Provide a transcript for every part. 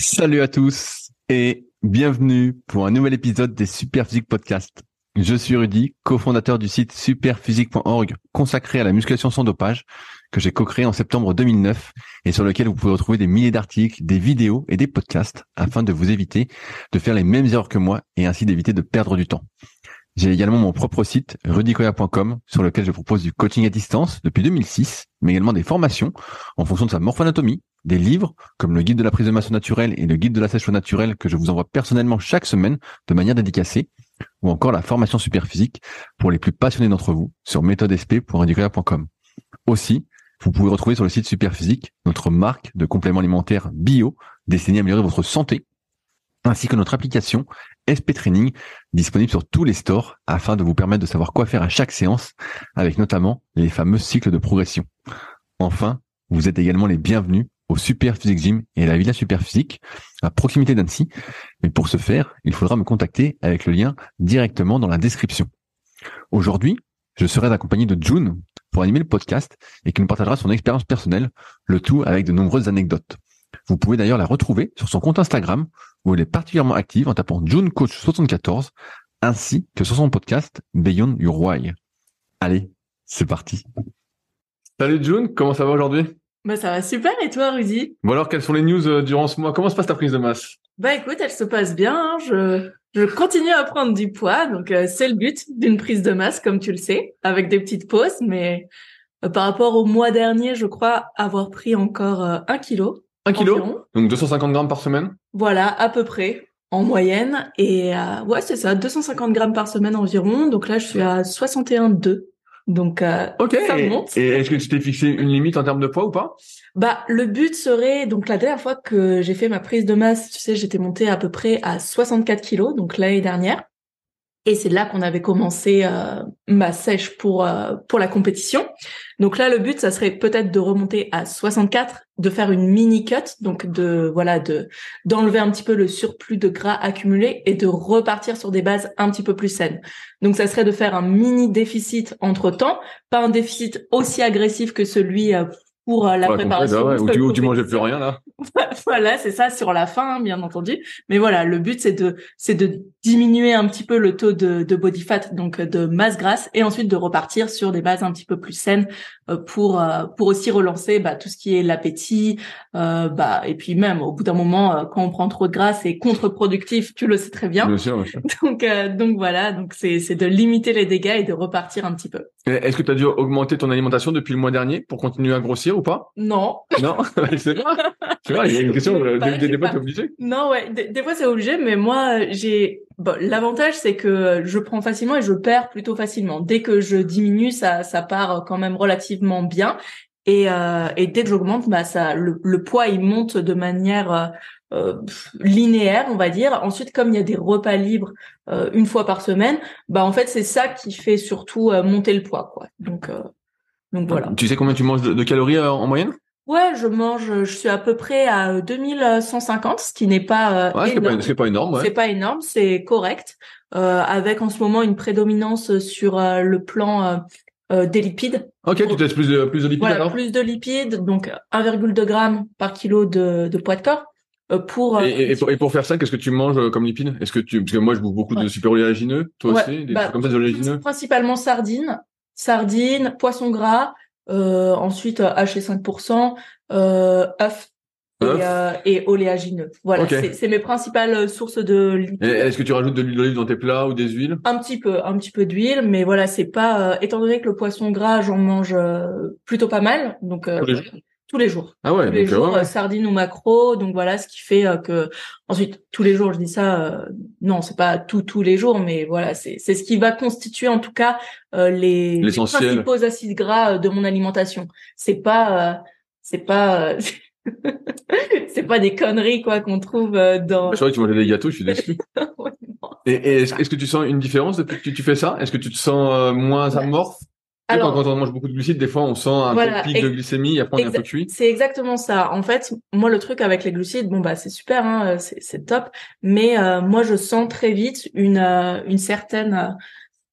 Salut à tous et bienvenue pour un nouvel épisode des Superphysique Podcast. Je suis Rudy, cofondateur du site superphysique.org consacré à la musculation sans dopage que j'ai co-créé en septembre 2009 et sur lequel vous pouvez retrouver des milliers d'articles, des vidéos et des podcasts afin de vous éviter de faire les mêmes erreurs que moi et ainsi d'éviter de perdre du temps. J'ai également mon propre site rudicoya.com sur lequel je propose du coaching à distance depuis 2006, mais également des formations en fonction de sa morphoanatomie, des livres comme le guide de la prise de masse naturelle et le guide de la sèche naturelle que je vous envoie personnellement chaque semaine de manière dédicacée, ou encore la formation super physique pour les plus passionnés d'entre vous sur méthodesp.rudicoya.com. Aussi, vous pouvez retrouver sur le site Superphysique notre marque de compléments alimentaires bio destinés à améliorer votre santé, ainsi que notre application SP Training disponible sur tous les stores afin de vous permettre de savoir quoi faire à chaque séance avec notamment les fameux cycles de progression. Enfin, vous êtes également les bienvenus au Super Physique Gym et à la Villa Super Physique à proximité d'Annecy. Mais pour ce faire, il faudra me contacter avec le lien directement dans la description. Aujourd'hui, je serai accompagné de June pour animer le podcast et qui nous partagera son expérience personnelle, le tout avec de nombreuses anecdotes. Vous pouvez d'ailleurs la retrouver sur son compte Instagram où elle est particulièrement active en tapant June Coach 74 ainsi que sur son podcast Beyond Your Why. Allez, c'est parti. Salut June, comment ça va aujourd'hui? Bah ça va super et toi Rudy? Bon alors quelles sont les news euh, durant ce mois? Comment se passe ta prise de masse? Bah écoute, elle se passe bien, hein. je je continue à prendre du poids, donc euh, c'est le but d'une prise de masse comme tu le sais, avec des petites pauses, mais euh, par rapport au mois dernier, je crois avoir pris encore un kilo. Kilo Donc 250 grammes par semaine Voilà, à peu près en moyenne. Et ouais, c'est ça, 250 grammes par semaine environ. Donc là, je suis à 61,2. Donc euh, ça monte. Et est-ce que tu t'es fixé une limite en termes de poids ou pas? Bah le but serait donc la dernière fois que j'ai fait ma prise de masse, tu sais, j'étais montée à peu près à 64 kilos, donc l'année dernière. Et c'est là qu'on avait commencé euh, ma sèche pour euh, pour la compétition. Donc là, le but, ça serait peut-être de remonter à 64, de faire une mini cut, donc de voilà de d'enlever un petit peu le surplus de gras accumulé et de repartir sur des bases un petit peu plus saines. Donc ça serait de faire un mini déficit entre temps, pas un déficit aussi agressif que celui euh, pour euh, la préparation. Bah ouais, ou tu, mangeais plus rien là. voilà, c'est ça sur la fin, hein, bien entendu. Mais voilà, le but c'est de c'est de diminuer un petit peu le taux de, de body fat, donc de masse grasse, et ensuite de repartir sur des bases un petit peu plus saines euh, pour euh, pour aussi relancer bah, tout ce qui est l'appétit, euh, bah et puis même au bout d'un moment quand on prend trop de gras c'est contre-productif, tu le sais très bien. Bien sûr, bien sûr. Donc donc voilà, donc c'est c'est de limiter les dégâts et de repartir un petit peu. Est-ce que tu as dû augmenter ton alimentation depuis le mois dernier pour continuer à grossir ou pas? Non. Non, c'est vrai. C'est vrai, il y a une question, des, fois, obligé. Non, ouais, des, fois, c'est obligé, mais moi, j'ai, l'avantage, c'est que je prends facilement et je perds plutôt facilement. Dès que je diminue, ça, ça part quand même relativement bien. Et, euh, et dès que j'augmente, bah, ça, le, le, poids, il monte de manière, euh, euh, linéaire, on va dire. Ensuite, comme il y a des repas libres euh, une fois par semaine, bah en fait c'est ça qui fait surtout euh, monter le poids, quoi. Donc donc voilà. Tu sais combien tu manges de, calories en moyenne? Ouais, je mange, je suis à peu près à 2150, ce qui n'est pas ouais, énorme. C'est pas, énorme. Ouais. C'est pas énorme, c'est correct. avec en ce moment une prédominance sur le plan des lipides. Ok, tu testes plus de plus de lipides voilà, alors? Plus de lipides, donc 1,2 g par kilo de, de poids de corps. Euh, pour, euh, et, pour, et, pour, faire ça, qu'est-ce que tu manges euh, comme lipides? Est-ce que tu parce que moi je bouffe beaucoup de super oléagineux, toi aussi, des bah, comme ça oléagineux Principalement sardines, sardines, poisson gras, euh, ensuite haché 5%, euh, œufs et, euh, et, oléagineux. Voilà, c'est mes principales sources de lipides. Est-ce que tu rajoutes de l'huile d'olive dans tes plats ou des huiles? Un petit peu, un petit peu d'huile, mais voilà, c'est pas. étant donné que le poisson gras, j'en mange plutôt pas mal, donc tous les jours? Ah ouais, tous les jours, euh, sardines ou macro. Donc voilà, ce qui fait euh, que ensuite tous les jours, je dis ça. Euh, non, c'est pas tout tous les jours, mais voilà, c'est c'est ce qui va constituer en tout cas les, les, principaux acides gras de mon alimentation. C'est pas c'est pas c'est pas des conneries quoi qu'on trouve dans. Je crois que tu manges des gâteaux, je suis déçu. et, est-ce que tu sens une différence depuis que tu fais ça? Est-ce que tu te sens moins amorphe? Alors, quand, on mange beaucoup de glucides, des fois, on sent un pic de glycémie, après on est un peu cuit. C'est exactement ça. En fait, moi, le truc avec les glucides, bon bah c'est super, hein, c'est top, mais euh, moi, je sens très vite une euh, une certaine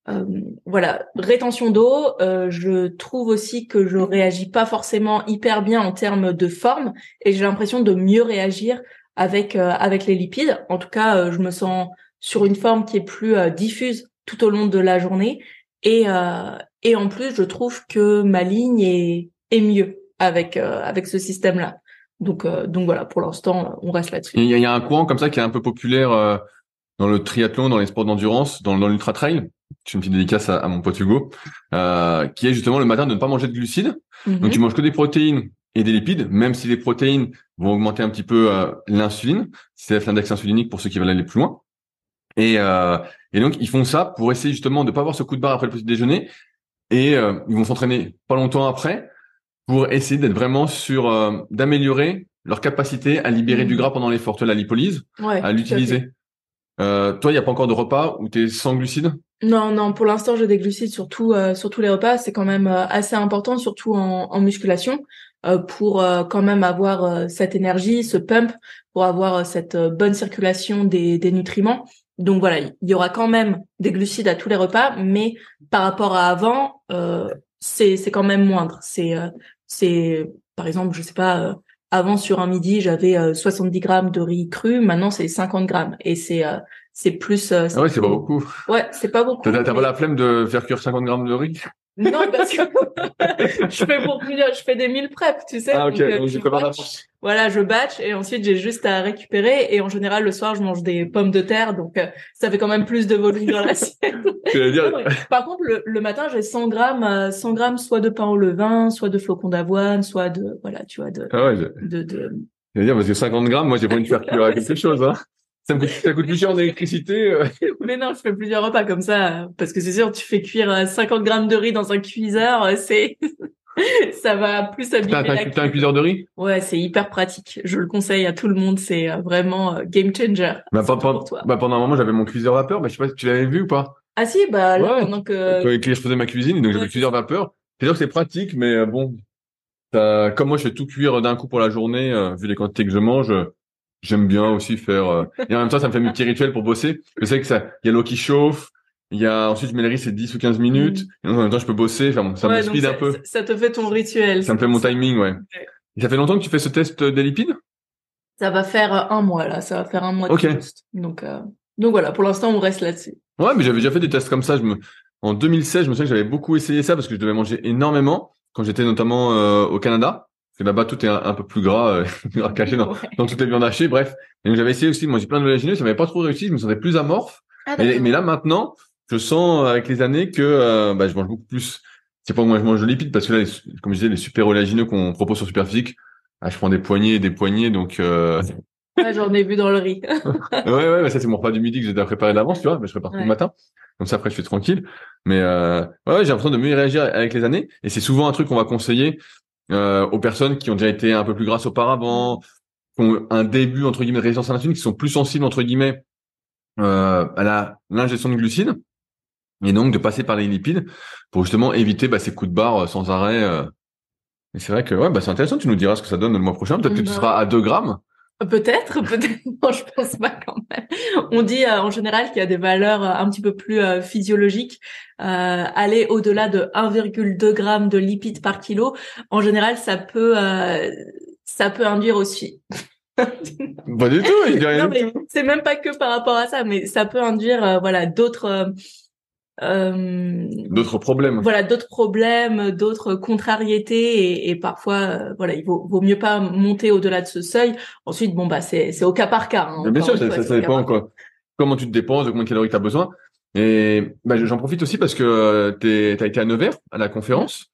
euh, voilà rétention d'eau. je trouve aussi que je réagis pas forcément hyper bien en termes de forme, et j'ai l'impression de mieux réagir avec avec les lipides. En tout cas, je me sens sur une forme qui est plus diffuse tout au long de la journée et et en plus, je trouve que ma ligne est est mieux avec avec ce système là. Donc, euh, donc voilà, pour l'instant, on reste là-dessus. Il y, a un courant comme ça qui est un peu populaire euh, dans le triathlon, dans les sports d'endurance, dans, dans l'ultra trail. Je une petite dédicace à, mon pote Hugo, euh, qui est justement le matin de ne pas manger de glucides. Mhm. Donc tu manges que des protéines et des lipides, même si les protéines vont augmenter un petit peu l'insuline, c'est l'index insulinique pour ceux qui veulent aller plus loin. Et, et donc ils font ça pour essayer justement de pas avoir ce coup de barre après le petit déjeuner. Et ils vont s'entraîner pas longtemps après pour essayer d'être vraiment sur euh, d'améliorer leur capacité à libérer du mmh. gras pendant l'effort, la lipolyse, à l'utiliser. Euh, toi, il n'y a pas encore de repas où tu es sans glucides? Non, non, pour l'instant, j'ai des glucides sur, euh, sur tous les repas. C'est quand même euh, assez important, surtout en, en musculation, pour quand même avoir cette énergie, ce pump, pour avoir cette bonne circulation des, des nutriments. Donc voilà, il y aura quand même des glucides à tous les repas, mais par rapport à avant, c'est c'est quand même moindre. C'est c'est par exemple, je sais pas, euh, avant sur un midi j'avais 70 euh, grammes de riz cru, maintenant c'est 50 grammes et c'est euh, c'est plus. ah ouais, c'est pas beaucoup. Ouais, c'est pas beaucoup. T'as pas la flemme de faire cuire 50 grammes de riz? Non, parce que je fais pour plusieurs, je fais des mille prep, tu sais. Ah ok, donc, j'ai Voilà, je batch et ensuite j'ai juste à récupérer et en général le soir je mange des pommes de terre donc euh, ça fait quand même plus de volume dans l'assiette. dire... Par contre le, le matin j'ai 100 grammes, 100 euh, grammes soit de pain au levain, soit de flocons d'avoine, soit de voilà tu vois de ah ouais, de, de... Je veux dire parce que 50 grammes moi j'ai pas envie de faire cuire quelque chose hein. Ça me coûte, ça coûte plus cher en électricité. Euh. Mais non, je fais plusieurs repas comme ça, parce que c'est sûr, tu fais cuire 50 euh, grammes de riz dans un cuiseur, c'est, ça va plus abîmer T'as un cuiseur de riz? Ouais, c'est hyper pratique. Je le conseille à tout le monde. C'est vraiment game changer. Bah, pendant, bah, pendant un moment, j'avais mon cuiseur vapeur. Bah, je sais pas si tu l'avais vu ou pas. Ah si, bah là, pendant que... Quand je faisais ma cuisine, donc j'avais le cuiseur vapeur. C'est sûr que c'est pratique, mais bon, comme moi, je fais tout cuire d'un coup pour la journée, vu les quantités que je mange j'aime bien aussi faire euh, et en même temps ça me fait mes petits rituels pour bosser je sais que ça il y a l'eau qui chauffe il y a ensuite je riz c'est 10 ou 15 minutes. Mm. et en même temps je peux bosser enfin ça me speed un peu. ça te fait ton rituel. Ça me fait mon timing ouais. Et ça fait longtemps que tu fais ce test des lipides? Ça va faire euh, un mois là. Ça va faire un mois de test donc euh... donc voilà pour l'instant on reste là-dessus. Ouais mais j'avais déjà fait des tests comme ça. Je me en 2016 je me souviens que j'avais beaucoup essayé ça parce que je devais manger énormément quand j'étais notamment euh, au Canada. Que là-bas tout est un, peu plus gras, euh, caché dans, dans, toutes les viandes hachées, bref. Et j'avais essayé aussi de manger plein d'oléagineux, ça m'avait pas trop réussi, je me sentais plus amorphe. Ah, mais, mais, là maintenant, je sens avec les années que euh, bah, je mange beaucoup plus. C'est pas moi je mange de lipides parce que là, comme je disais, les super oléagineux qu'on propose sur Superphysique, ah, je prends des poignées et des poignées, donc. Euh... j'en ai vu dans le riz. ouais, ouais, mais ça c'est mon repas du midi que j'ai déjà préparé d'avance, tu vois, mais je prépare tout le matin. Donc ça après je suis tranquille. Mais euh, ouais, j'ai l'impression de mieux réagir avec les années, et c'est souvent un truc qu'on va conseiller euh, aux personnes qui ont déjà été un peu plus grasses auparavant, qui ont un début entre guillemets de résistance à l'insuline, qui sont plus sensibles entre guillemets euh, à la l'ingestion de glucides, et donc de passer par les lipides pour justement éviter bah, ces coups de barre euh, sans arrêt. Euh. Et c'est vrai que ouais, bah, c'est intéressant. Tu nous diras ce que ça donne le mois prochain. Peut-être que tu bah seras à 2 grammes. Peut-être, peut-être. Non, je pense pas quand même. On dit euh, en général qu'il y a des valeurs euh, un petit peu plus euh, physiologiques. aller au-delà de 1,2 g de lipides par kilo, en général, ça peut, ça peut induire aussi. pas du tout. C'est même pas que par rapport à ça, mais ça peut induire, voilà, d'autres euh, d'autres problèmes. Voilà, d'autres problèmes, d'autres contrariétés et, et parfois, euh, voilà, il vaut, vaut mieux pas monter au-delà de ce seuil. Ensuite, bon bah c'est c'est au cas par cas. Hein, bien sûr, ça, ça, dépend quoi. Comment tu te dépenses, de combien de calories tu as besoin. Et bah, j'en profite aussi parce que euh, tu as été à Nevers à la conférence.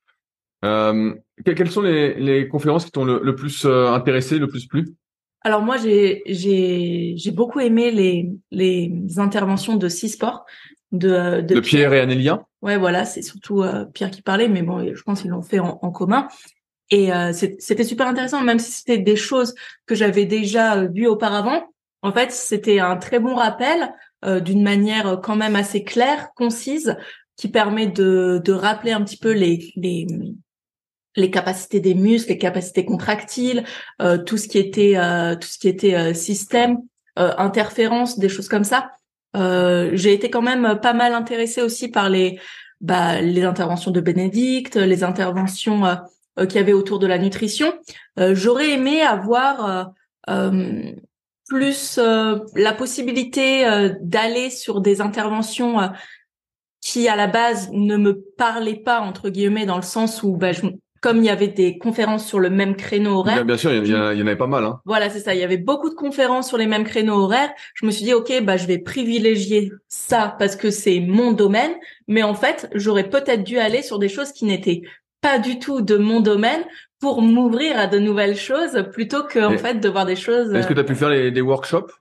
Euh, quelles sont les, les conférences qui t'ont le, le, plus euh, intéressé, le plus plu? Alors moi j'ai j'ai j'ai beaucoup aimé les les interventions de Six Sports de, de, Pierre. et Anélia. Ouais, voilà, c'est surtout euh, Pierre qui parlait, mais bon, je pense qu'ils l'ont fait en, commun. Et euh, c'était super intéressant, même si c'était des choses que j'avais déjà euh, vues auparavant. En fait, c'était un très bon rappel d'une manière quand même assez claire, concise, qui permet de, de rappeler un petit peu les, les les capacités des muscles, les capacités contractiles, tout ce qui était tout ce qui était système, interférence, des choses comme ça. Euh, j'ai été quand même pas mal intéressée aussi par les bah, les interventions de Bénédicte, les interventions euh, euh qu'il y avait autour de la nutrition. Euh, j'aurais aimé avoir plus la possibilité d'aller sur des interventions qui à la base ne me parlaient pas entre guillemets dans le sens où bah, je, comme il y avait des conférences sur le même créneau horaire. Bien, bien sûr, il y, en avait pas mal. Hein. Voilà, c'est ça. Il y avait beaucoup de conférences sur les mêmes créneaux horaires. Je me suis dit, ok, bah je vais privilégier ça parce que c'est mon domaine. Mais en fait, j'aurais peut-être dû aller sur des choses qui n'étaient pas du tout de mon domaine pour m'ouvrir à de nouvelles choses plutôt que en fait de voir des choses. Est-ce que tu as pu faire les, des workshops,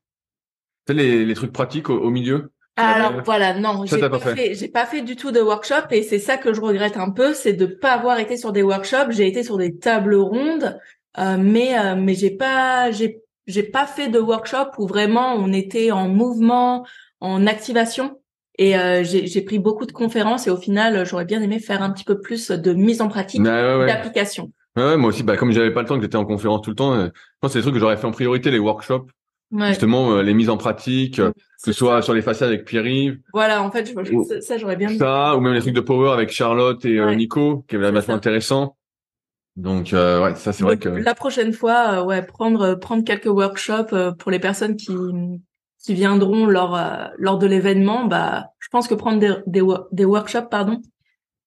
les, les trucs pratiques au milieu? Alors voilà, non, j'ai pas, fait, j'ai pas fait du tout de workshop et c'est ça que je regrette un peu, c'est de pas avoir été sur des workshops. J'ai été sur des tables rondes, euh, mais euh, mais j'ai pas j'ai j'ai pas fait de workshop où vraiment on était en mouvement, en activation. Et euh, j'ai pris beaucoup de conférences et au final, j'aurais bien aimé faire un petit peu plus de mise en pratique d'application. Ouais, moi aussi, bah, comme j'avais pas le temps, que j'étais en conférence tout le temps, je pense que c'est des trucs que j'aurais fait en priorité, les workshops. Justement, euh, les mises en pratique, euh, que ce soit sur les façades avec Pierre-Yves. Voilà, en fait, je, ça, j'aurais bien. Ça, ou même les trucs de Power avec Charlotte et euh, Nico, qui est vachement intéressant. Donc, ouais, ça, c'est vrai que. La prochaine fois, ouais, prendre prendre quelques workshops pour les personnes qui qui viendront lors lors de l'événement, bah, je pense que prendre des, des, des workshops, pardon,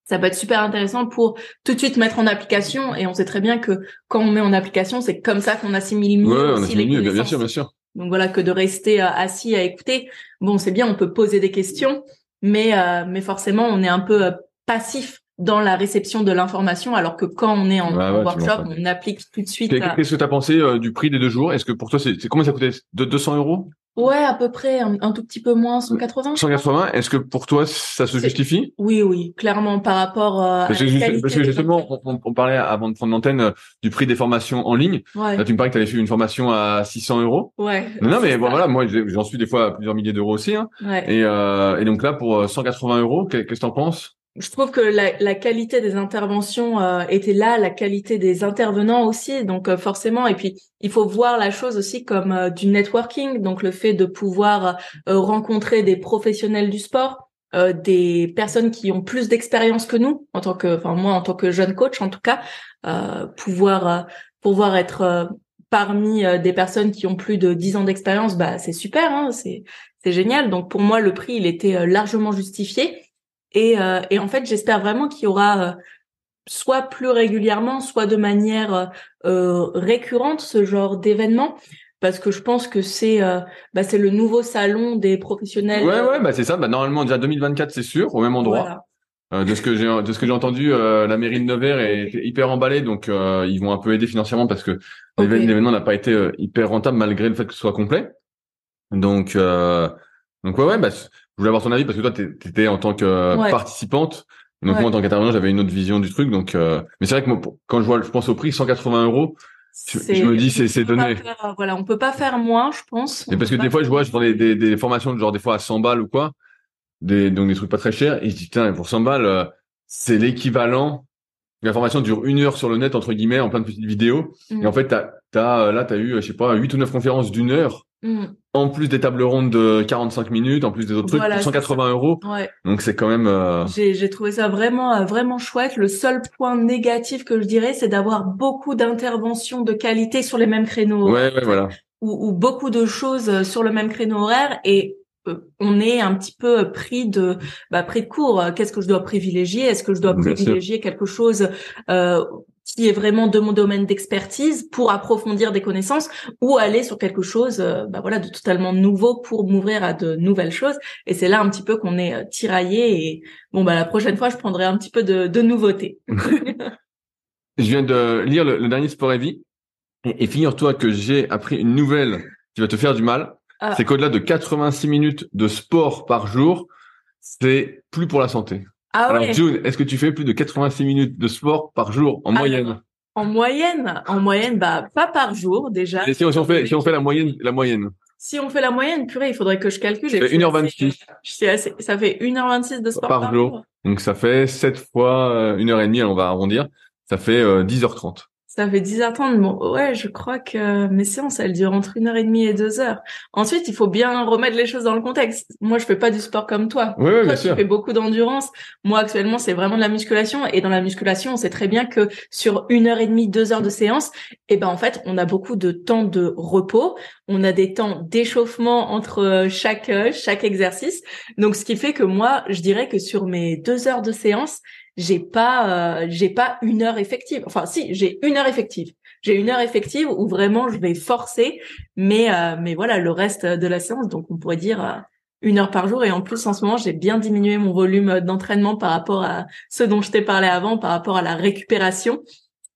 ça peut être super intéressant pour tout de suite mettre en application. Et on sait très bien que quand on met en application, c'est comme ça qu'on assimile mieux ouais, aussi les mieux, bien sûr, bien sûr. Donc voilà, que de rester euh, assis à écouter. Bon, c'est bien, on peut poser des questions, mais euh, mais forcément, on est un peu euh, passif dans la réception de l'information, alors que quand on est en, workshop, on applique tout de suite. Qu'est-ce que tu as pensé du prix des deux jours? Est-ce que pour toi, c'est combien ça coûtait? De 200 euros? Ouais, à peu près, un, tout petit peu moins, 180. 180. Est-ce que pour toi, ça se justifie? Oui, oui, clairement par rapport euh, parce à la parce que justement, on, parlait avant de prendre l'antenne euh, du prix des formations en ligne. Ouais. Là, tu me parlais que tu avais fait une formation à 600 euros. Ouais. Non, mais bon, voilà, moi, j'en suis des fois à plusieurs milliers d'euros aussi. Hein. Ouais. Et, euh, et donc là, pour 180 euros, qu'est-ce que tu en penses? Je trouve que la, la, qualité des interventions euh, était là, la qualité des intervenants aussi. Donc euh, forcément, et puis il faut voir la chose aussi comme euh, du networking, donc le fait de pouvoir rencontrer des professionnels du sport, des personnes qui ont plus d'expérience que nous, en tant que, enfin moi en tant que jeune coach en tout cas, pouvoir pouvoir être parmi des personnes qui ont plus de 10 ans d'expérience, bah c'est super, hein, c'est c'est génial. Donc pour moi le prix il était largement justifié. Et, euh, et en fait, j'espère vraiment qu'il y aura euh, soit plus régulièrement, soit de manière euh, récurrente ce genre d'événement parce que je pense que c'est bah, c'est le nouveau salon des professionnels. Ouais ouais bah c'est ça bah normalement déjà 2024 c'est sûr au même endroit. de ce que j'ai de ce que j'ai entendu la mairie de Nevers est hyper emballée donc ils vont un peu aider financièrement parce que l'événement n'a pas été hyper rentable malgré le fait que ce soit complet. Donc donc ouais ouais bah je voulais avoir ton avis parce que toi, tu étais en tant que participante. Donc moi, en tant qu'intervenant, j'avais une autre vision du truc. Donc, euh, mais c'est vrai que moi, quand je vois, je pense au prix 180 euros, je, me dis c'est donné. Faire, voilà, on peut pas faire moins, je pense. Et parce que des fois, je vois, je prends des, des, des, formations de genre des fois à 100 balles ou quoi, des donc des trucs pas très chers. Et je dis putain, pour 100 balles, euh, c'est l'équivalent. La formation dure une heure sur le net entre guillemets en plein de petites vidéos. Et en mm. fait, t'as as, euh, là, t'as eu, je sais pas, 8 ou 9 conférences d'une heure. Mm en plus des tables rondes de 45 minutes, en plus des autres trucs, pour 180 euros. Ouais. Donc c'est quand même. Euh... J'ai trouvé ça vraiment euh, vraiment chouette. Le seul point négatif que je dirais, c'est d'avoir beaucoup d'interventions de qualité sur les mêmes créneaux. Ouais, ouais, voilà. Ou, ou, beaucoup de choses euh, sur le même créneau horaire et on est un petit peu pris de bah, pris de court. Qu'est-ce que je dois privilégier? Est-ce que je dois privilégier quelque chose euh, qui est vraiment de mon domaine d'expertise pour approfondir des connaissances ou aller sur quelque chose euh, bah voilà de totalement nouveau pour m'ouvrir à de nouvelles choses? Et c'est là un petit peu qu'on est euh, tiraillé et bon bah la prochaine fois je prendrai un petit peu de, de nouveautés. je viens de lire le, dernier Sport et Vie et, figure-toi que j'ai appris une nouvelle qui va te faire du mal. Ah. C'est qu'au-delà de 86 minutes de sport par jour, c'est plus pour la santé. Ah Alors June, est-ce que tu fais plus de 86 minutes de sport par jour en moyenne En moyenne, en moyenne, bah pas par jour déjà. Et si on, fait, si on fait la moyenne, la moyenne? Si on fait la moyenne, purée, il faudrait que je calcule. Ça fait 1h26. Assez, ça fait 1h26 de sport par, jour. Donc ça fait 7 fois 1h30, euh, on va arrondir. Ça fait 10h30. Ça fait 10h30. Bon, ouais, je crois que mes séances, elles durent entre une heure et demie et deux heures. Ensuite, il faut bien remettre les choses dans le contexte. Moi, je fais pas du sport comme toi. Oui, oui, toi, tu fais beaucoup d'endurance. Moi, actuellement, c'est vraiment de la musculation. Et dans la musculation, on sait très bien que sur une heure et demie, deux heures de séance, eh ben, en fait, on a beaucoup de temps de repos. On a des temps d'échauffement entre chaque chaque exercice. Donc, ce qui fait que moi, je dirais que sur mes deux heures de séance, j'ai pas j'ai pas une heure effective. Enfin, si, j'ai une heure effective. J'ai une heure effective où vraiment je vais forcer, mais mais voilà, le reste de la séance, donc on pourrait dire une heure par jour. Et en plus, en ce moment, j'ai bien diminué mon volume d'entraînement par rapport à ce dont je t'ai parlé avant, par rapport à la récupération.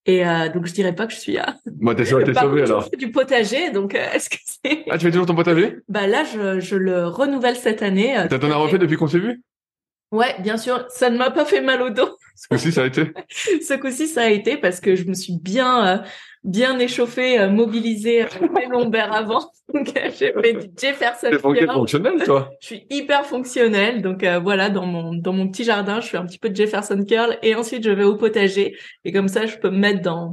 Et euh, donc, je dirais pas que je suis à... Moi, t'es sauvé, t'es sauvé alors. Je fais du potager, donc euh, est-ce que c'est... Ah, tu fais toujours ton potager? Bah là, je, je le renouvelle cette année. Euh, T'as t'en as refait depuis qu'on s'est vu? Ouais, bien sûr. Ça ne m'a pas fait mal au dos. Ce coup-ci, ça a été Ce coup-ci, ça a été parce que je me suis bien bien échauffé, euh, mobilisé euh, mes lombaires avant. Donc euh, j'ai fait du Jefferson T'es fonctionnel, toi Je suis hyper fonctionnel. Donc voilà, dans mon dans mon petit jardin, je fais un petit peu de Jefferson curl et ensuite je vais au potager. Et comme ça, je peux me mettre dans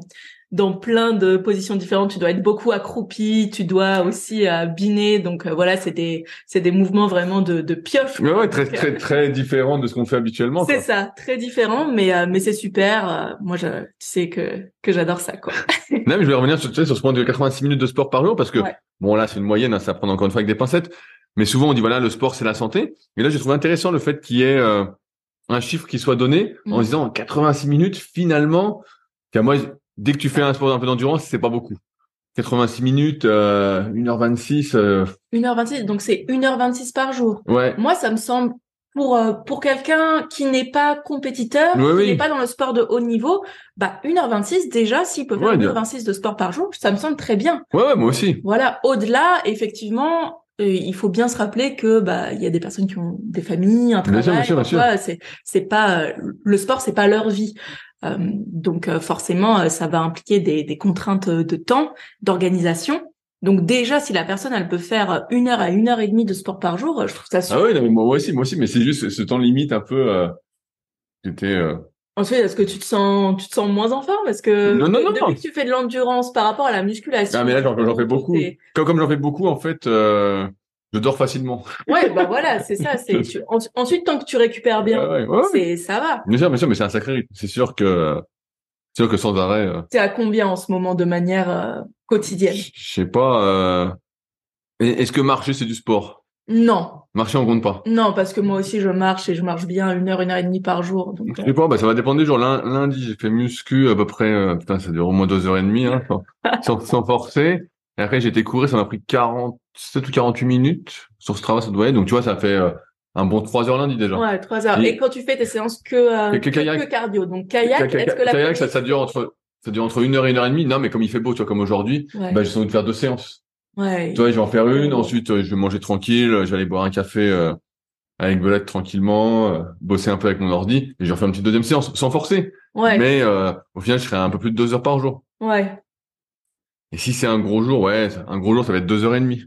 dans plein de positions différentes. Tu dois être beaucoup accroupi, tu dois aussi euh, biner. Donc euh, voilà, c'est des c'est des mouvements vraiment de, de pioche. Ouais, ouais, très très très différent de ce qu'on fait habituellement. C'est ça, très différent, mais euh, mais c'est super. moi, je, tu sais que que j'adore ça, quoi. non, mais je vais revenir sur, sur ce point de 86 minutes de sport par jour parce que bon là, c'est une moyenne, hein, ça prend encore une fois avec des pincettes. Mais souvent, on dit voilà, le sport c'est la santé. Et là, j'ai trouvé intéressant le fait qu'il y ait un chiffre qui soit donné en mhm. disant 86 minutes finalement. Moi, dès que tu fais un sport un peu d'endurance, c'est pas beaucoup. 86 minutes, euh, 1h26. Euh... 1h26, donc c'est 1h26 par jour. Ouais. Moi, ça me semble pour euh, pour quelqu'un qui n'est pas compétiteur, qui n'est pas dans le sport de haut niveau, bah 1h26 déjà s'il peut faire 1h26 de sport par jour, ça me semble très bien. Ouais, ouais moi aussi. Voilà, au-delà effectivement, euh, il faut bien se rappeler que bah il y a des personnes qui ont des familles, un travail, c'est c'est pas euh, le sport c'est pas leur vie. Euh, donc euh, forcément, euh, ça va impliquer des, contraintes de temps, d'organisation. Donc déjà, si la personne elle peut faire une heure à une heure et demie de sport par jour, je trouve ça super. Ah oui, moi aussi, moi aussi, mais c'est juste ce temps limite un peu. Euh, J'étais. Ensuite, est-ce que tu te sens, tu te sens moins en forme? Est-ce que non, non, depuis que tu fais de l'endurance par rapport à la musculation Ah mais là, j'en fais beaucoup. Comme, comme j'en fais beaucoup, en fait, je dors facilement. Ouais, bah voilà, c'est ça. C'est ensuite tant que tu récupères bien, c'est ça va. Bien sûr, bien sûr, mais c'est un sacré rythme. C'est sûr que c'est sûr que sans arrêt. Euh... T'es à combien en ce moment de manière euh, quotidienne? Je sais pas. Euh... Est-ce que marcher c'est du sport? Non. Marcher on compte pas. Non, parce que moi aussi je marche et je marche bien une heure, une heure et demie par jour. Donc, je sais pas, bah ça va dépendre des jours. Lundi j'ai fait muscu à peu près. Euh, putain, ça dure au moins deux heures et demie, hein, sans, sans forcer. Et après, j'ai été courir, ça m'a pris 47 ou 48 minutes. Sur ce travail, ça doit être. Donc, tu vois, ça fait euh, un bon 3 heures lundi déjà. Ouais, 3 heures. Et, quand tu fais tes séances que, euh, que, que, cardio, donc kayak, est-ce que la kayak, ça, ça, dure entre, ça dure entre une heure et une heure et demie. Non, mais comme il fait beau, tu vois, comme aujourd'hui, bah, j'ai sans doute faire deux séances. Ouais. Tu vois, je vais en faire une, ensuite, euh, je vais manger tranquille, je vais aller boire un café, euh, avec Belette tranquillement, bosser un peu avec mon ordi, et je vais refaire une petite deuxième séance, sans forcer. Ouais. Mais, au final, je serai un peu plus de deux heures par jour. Ouais. Et si c'est un gros jour, ouais, un gros jour, ça va être deux heures et demie.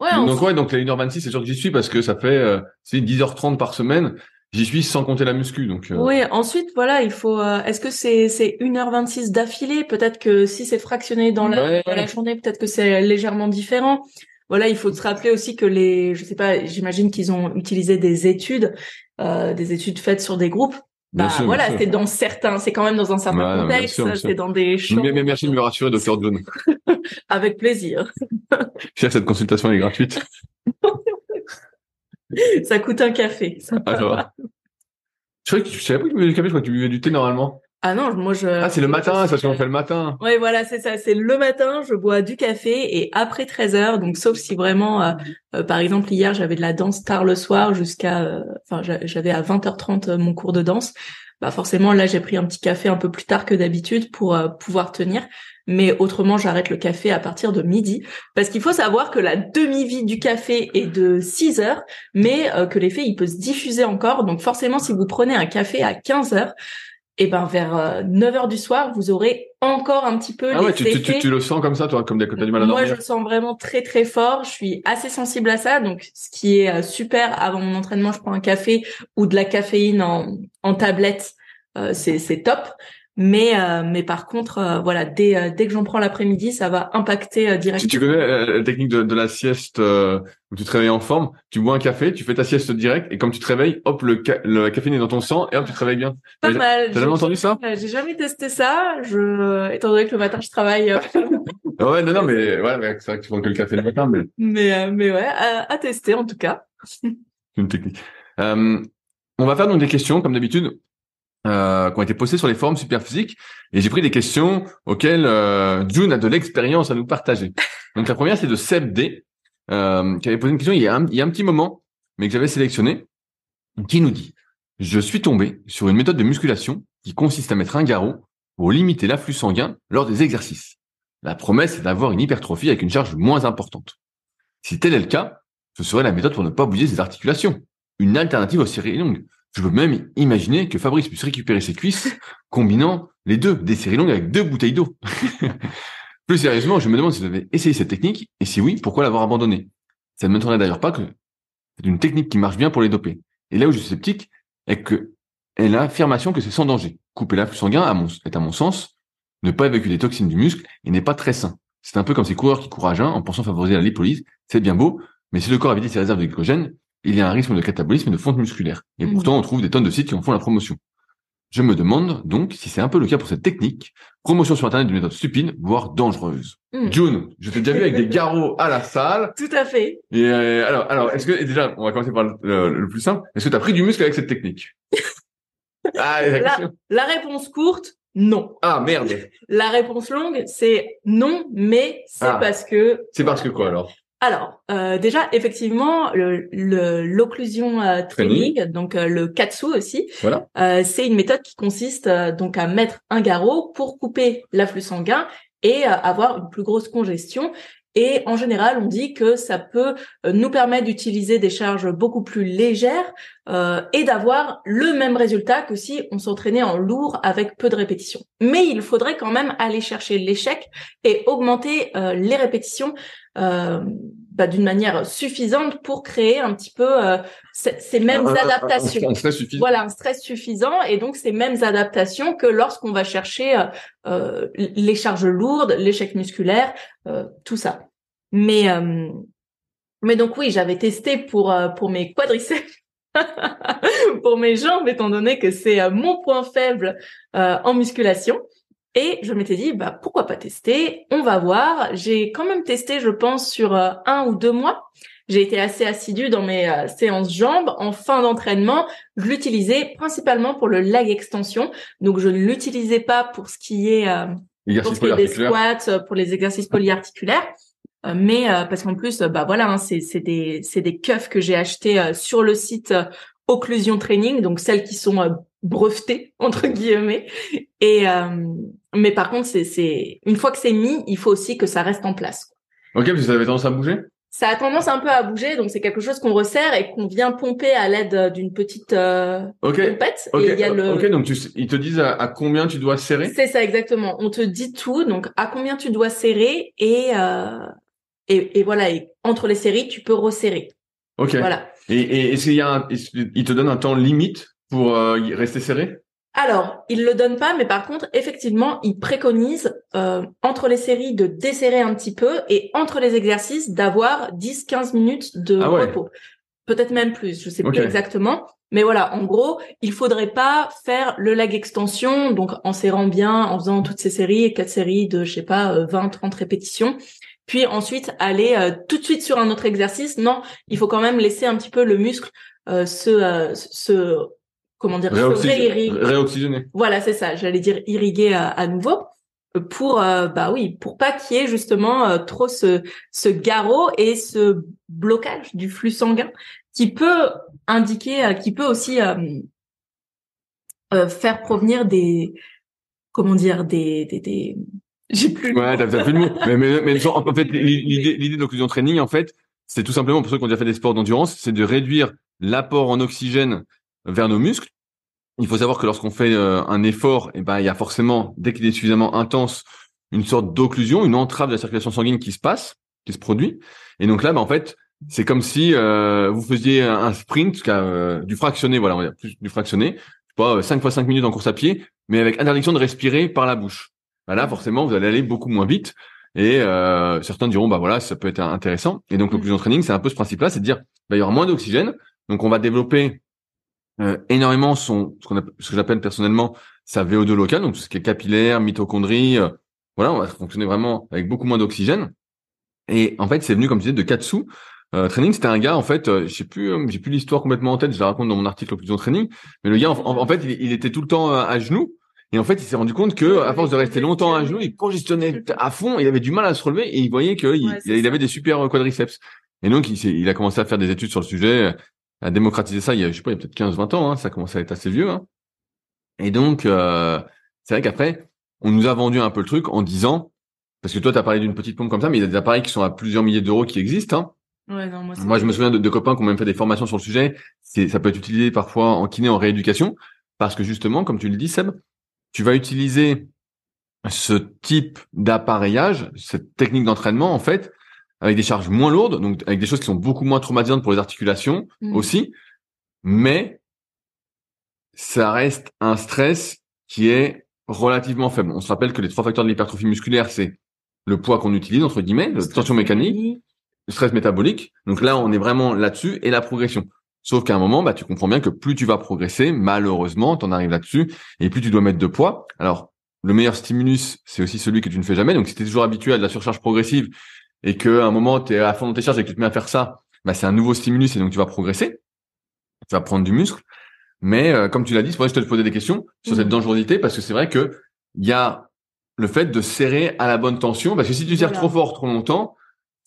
Ouais, donc, ouais, donc la 1h26, c'est sûr que j'y suis parce que ça fait, euh, c'est 10h30 par semaine. J'y suis sans compter la muscu, donc. Euh... Oui, ensuite, voilà, il faut. Euh, est-ce que c'est c'est 1h26 d'affilée? Peut-être que si c'est fractionné dans la, dans la journée, peut-être que c'est légèrement différent. Voilà, il faut se rappeler aussi que les, je sais pas, j'imagine qu'ils ont utilisé des études, euh, des études faites sur des groupes bah voilà, c'est dans certains, c'est quand même dans un certain contexte, c'est dans des. Mais, merci de me rassurer, docteur John. Avec plaisir. Cher, cette consultation est gratuite. ça coûte un café. Ça ah, je, que, je savais pas que tu buvais du café, je crois que tu buvais du thé normalement. Ah non, moi je. Ah c'est le matin, ça se fait le matin. Oui, voilà, c'est ça. C'est le matin, je bois du café et après 13 heures. Donc sauf si vraiment, euh, euh, par exemple hier j'avais de la danse tard le soir jusqu'à, euh, enfin j'avais à 20h30 mon cours de danse. Bah forcément là j'ai pris un petit café un peu plus tard que d'habitude pour pouvoir tenir. Mais autrement j'arrête le café à partir de midi parce qu'il faut savoir que la demi-vie du café est de 6 heures, mais que l'effet il peut se diffuser encore. Donc forcément si vous prenez un café à 15 heures et ben vers 9 euh, heures du soir, vous aurez encore un petit peu ah ouais, tu, tu, tu, le sens comme ça, toi, comme des du mal à dormir. Moi, je le sens vraiment très très fort. Je suis assez sensible à ça, donc ce qui est euh, super. Avant mon entraînement, je prends un café ou de la caféine en, en tablette, euh, c'est c'est top. Mais euh, mais par contre, euh, voilà, dès euh, dès que j'en prends l'après-midi, ça va impacter directement. Si tu connais la technique de, de la sieste où tu te réveilles en forme, tu bois un café, tu fais ta sieste direct et comme tu te réveilles, hop, le, ca le caféine est dans ton sang et hop, tu te réveilles bien. Pas mal. T'as jamais entendu ça? J'ai jamais testé ça. Je, étant donné que le matin je travaille. ouais, non, non, mais ouais, c'est vrai que tu prends que le café le matin, mais. Mais mais ouais, à, à tester en tout cas. Une technique. Euh, on va faire donc des questions comme d'habitude euh, qui ont été postées sur les forums Superphysique et j'ai pris des questions auxquelles euh, June a de l'expérience à nous partager. Donc la première c'est de Seb D euh, qui avait posé une question il y, a un, petit moment mais que j'avais sélectionné qui nous dit je suis tombé sur une méthode de musculation qui consiste à mettre un garrot pour limiter l'afflux sanguin lors des exercices. La promesse est d'avoir une hypertrophie avec une charge moins importante. Si tel est le cas, ce serait la méthode pour ne pas bouger ses articulations. Une alternative aux séries longues. Je peux même imaginer que Fabrice puisse récupérer ses cuisses combinant les deux, des séries longues avec deux bouteilles d'eau. Plus sérieusement, je me demande si vous avez essayé cette technique et si oui, pourquoi l'avoir abandonnée? Ça ne m'étonnerait d'ailleurs pas que c'est une technique qui marche bien pour les doper. Et là où je suis sceptique est que est l'affirmation que c'est sans danger. Couper l'afflux sanguin à mon, est à mon sens ne pas évacuer les toxines du muscle et n'est pas très sain. C'est un peu comme ces coureurs qui courent à jeun en pensant favoriser la lipolyse. C'est bien beau, mais si le corps a vidé ses réserves de glycogène, il y a un risque de catabolisme et de fonte musculaire. Et mhm. pourtant, on trouve des tonnes de sites qui en font la promotion. Je me demande donc si c'est un peu le cas pour cette technique. Promotion sur Internet d'une méthode stupide, voire dangereuse. Mhm. June, je t'ai déjà vu avec des garrots à la salle. Tout à fait. Et euh, alors, alors, est-ce que déjà, on va commencer par le, plus simple. Est-ce que tu as pris du muscle avec cette technique? Ah, la, la, réponse courte, non. Ah merde. La réponse longue, c'est non, mais c'est ah. parce que. C'est parce que quoi alors? Alors, euh, déjà, effectivement, l'occlusion le, euh, training, donc euh, le katsu aussi, voilà. Euh, c'est une méthode qui consiste donc à mettre un garrot pour couper l'afflux sanguin et avoir une plus grosse congestion. Et en général, on dit que ça peut nous permettre d'utiliser des charges beaucoup plus légères et d'avoir le même résultat que si on s'entraînait en lourd avec peu de répétitions. Mais il faudrait quand même aller chercher l'échec et augmenter les répétitions euh, bah, d'une manière suffisante pour créer un petit peu euh, ces mêmes adaptations. Un, stress suffisant. Voilà, un stress suffisant et donc ces mêmes adaptations que lorsqu'on va chercher euh, euh les charges lourdes, l'échec musculaire, tout ça. Mais mais donc oui, j'avais testé pour pour mes quadriceps. pour mes jambes, étant donné que c'est mon point faible en musculation. Et je m'étais dit, bah pourquoi pas tester? On va voir. J'ai quand même testé, je pense, sur euh, un ou deux mois. J'ai été assez assidue dans mes euh, séances jambes. En fin d'entraînement, je l'utilisais principalement pour le lag extension. Donc je ne l'utilisais pas pour ce qui est, euh, pour ce qui est des squats, pour les exercices polyarticulaires. mais parce qu'en plus, bah voilà, hein, c'est des c'est des cuffs que j'ai achetés sur le site Occlusion Training, donc celles qui sont brevetées entre guillemets. Et mais par contre, c'est, une fois que c'est mis, il faut aussi que ça reste en place. Ok, parce que ça avait tendance à bouger? Ça a tendance un peu à bouger, donc c'est quelque chose qu'on resserre et qu'on vient pomper à l'aide d'une petite euh, pompette. Ok. il y a le... ok, donc tu, ils te disent à, combien tu dois serrer? C'est ça exactement. On te dit tout, donc à combien tu dois serrer et euh, et, et voilà. Et entre les séries, tu peux resserrer. Ok. Voilà. Et, et est-ce qu'il y a, un, il te donne un temps limite? Pour euh, rester serré? Alors, il le donne pas, mais par contre, effectivement, il préconise euh, entre les séries de desserrer un petit peu et entre les exercices d'avoir 10-15 minutes de ah repos. Peut-être même plus, je sais plus exactement. Mais voilà, en gros, il faudrait pas faire le lag extension, donc en serrant bien, en faisant toutes ces séries, quatre séries de, je sais pas, 20, euh, 30 répétitions, puis ensuite aller euh, tout de suite sur un autre exercice. Non, il faut quand même laisser un petit peu le muscle se, se comment dire, réoxygéner. Voilà, c'est ça. J'allais dire irriguer à, nouveau pour euh, bah oui, pour pas qu'il y ait justement euh, trop ce ce garrot et ce blocage du flux sanguin qui peut indiquer, euh, qui peut aussi faire provenir des comment dire des des, des... j'ai plus ouais t'as plus le mot mais, mais, mais en fait l'idée l'idée de l'occlusion training en fait c'est tout simplement pour ceux qui ont déjà fait des sports d'endurance c'est de réduire l'apport en oxygène vers nos muscles. Il faut savoir que lorsqu'on fait euh, un effort, et eh ben il y a forcément, dès qu'il est suffisamment intense, une sorte d'occlusion, une entrave de la circulation sanguine qui se passe, qui se produit. Et donc là, ben, en fait, c'est comme si euh, vous faisiez un sprint, euh, du fractionné, voilà, on va dire plus du fractionné. pas, 5 fois 5 minutes en course à pied, mais avec interdiction de respirer par la bouche. Bah là, forcément, vous allez aller beaucoup moins vite. Et euh, certains diront, bah voilà, ça peut être intéressant. Et donc, l'occlusion training, c'est un peu ce principe-là, c'est de dire, bah, il y aura moins d'oxygène. Donc, on va développer euh, énormément son, ce, qu'on ce que j'appelle personnellement sa VO2 locale, donc tout ce qui est capillaire, mitochondrie. Euh, voilà, on va fonctionner vraiment avec beaucoup moins d'oxygène. Et en fait, c'est venu, comme tu disais, de Katsu. Euh, training, c'était un gars, en fait, euh, j'ai plus, euh, j'ai plus l'histoire complètement en tête, je la raconte dans mon article Occlusion Training, mais le gars, en, fait, il, était tout le temps à genoux, et en fait, il s'est rendu compte que, à force de rester longtemps à genoux, il congestionnait à fond, il avait du mal à se relever, et il voyait qu'il il, avait des super quadriceps. Et donc, il, il, a commencé à faire des études sur le sujet, à démocratiser ça, il y a, je sais pas, il y a peut-être 15-20 ans, hein, ça commence à être assez vieux. Hein. Et donc, euh, c'est vrai qu'après, on nous a vendu un peu le truc en disant, parce que toi, tu as parlé d'une petite pompe comme ça, mais il y a des appareils qui sont à plusieurs milliers d'euros qui existent. Hein. Ouais, non, moi, moi je me souviens de, de, copains qui ont même fait des formations sur le sujet. C'est, ça peut être utilisé parfois en kiné, en rééducation, parce que justement, comme tu le dis, Seb, tu vas utiliser ce type d'appareillage, cette technique d'entraînement, en fait, avec des charges moins lourdes, donc avec des choses qui sont beaucoup moins traumatisantes pour les articulations mmh. aussi, mais ça reste un stress qui est relativement faible. On se rappelle que les trois facteurs de l'hypertrophie musculaire, c'est le poids qu'on utilise, entre guillemets, la tension mécanique, le stress métabolique. Donc là, on est vraiment là-dessus et la progression. Sauf qu'à un moment, bah, tu comprends bien que plus tu vas progresser, malheureusement, tu en arrives là-dessus, et plus tu dois mettre de poids. Alors, le meilleur stimulus, c'est aussi celui que tu ne fais jamais. Donc, si tu es toujours habitué à de la surcharge progressive et qu'à un moment, tu es à fond dans tes charges et que tu te mets à faire ça, bah, c'est un nouveau stimulus et donc tu vas progresser. Tu vas prendre du muscle. Mais euh, comme tu l'as dit, c'est pour ça que je te posais des questions sur cette mmh. dangerosité parce que c'est vrai que il y a le fait de serrer à la bonne tension parce que si tu serres trop fort trop longtemps,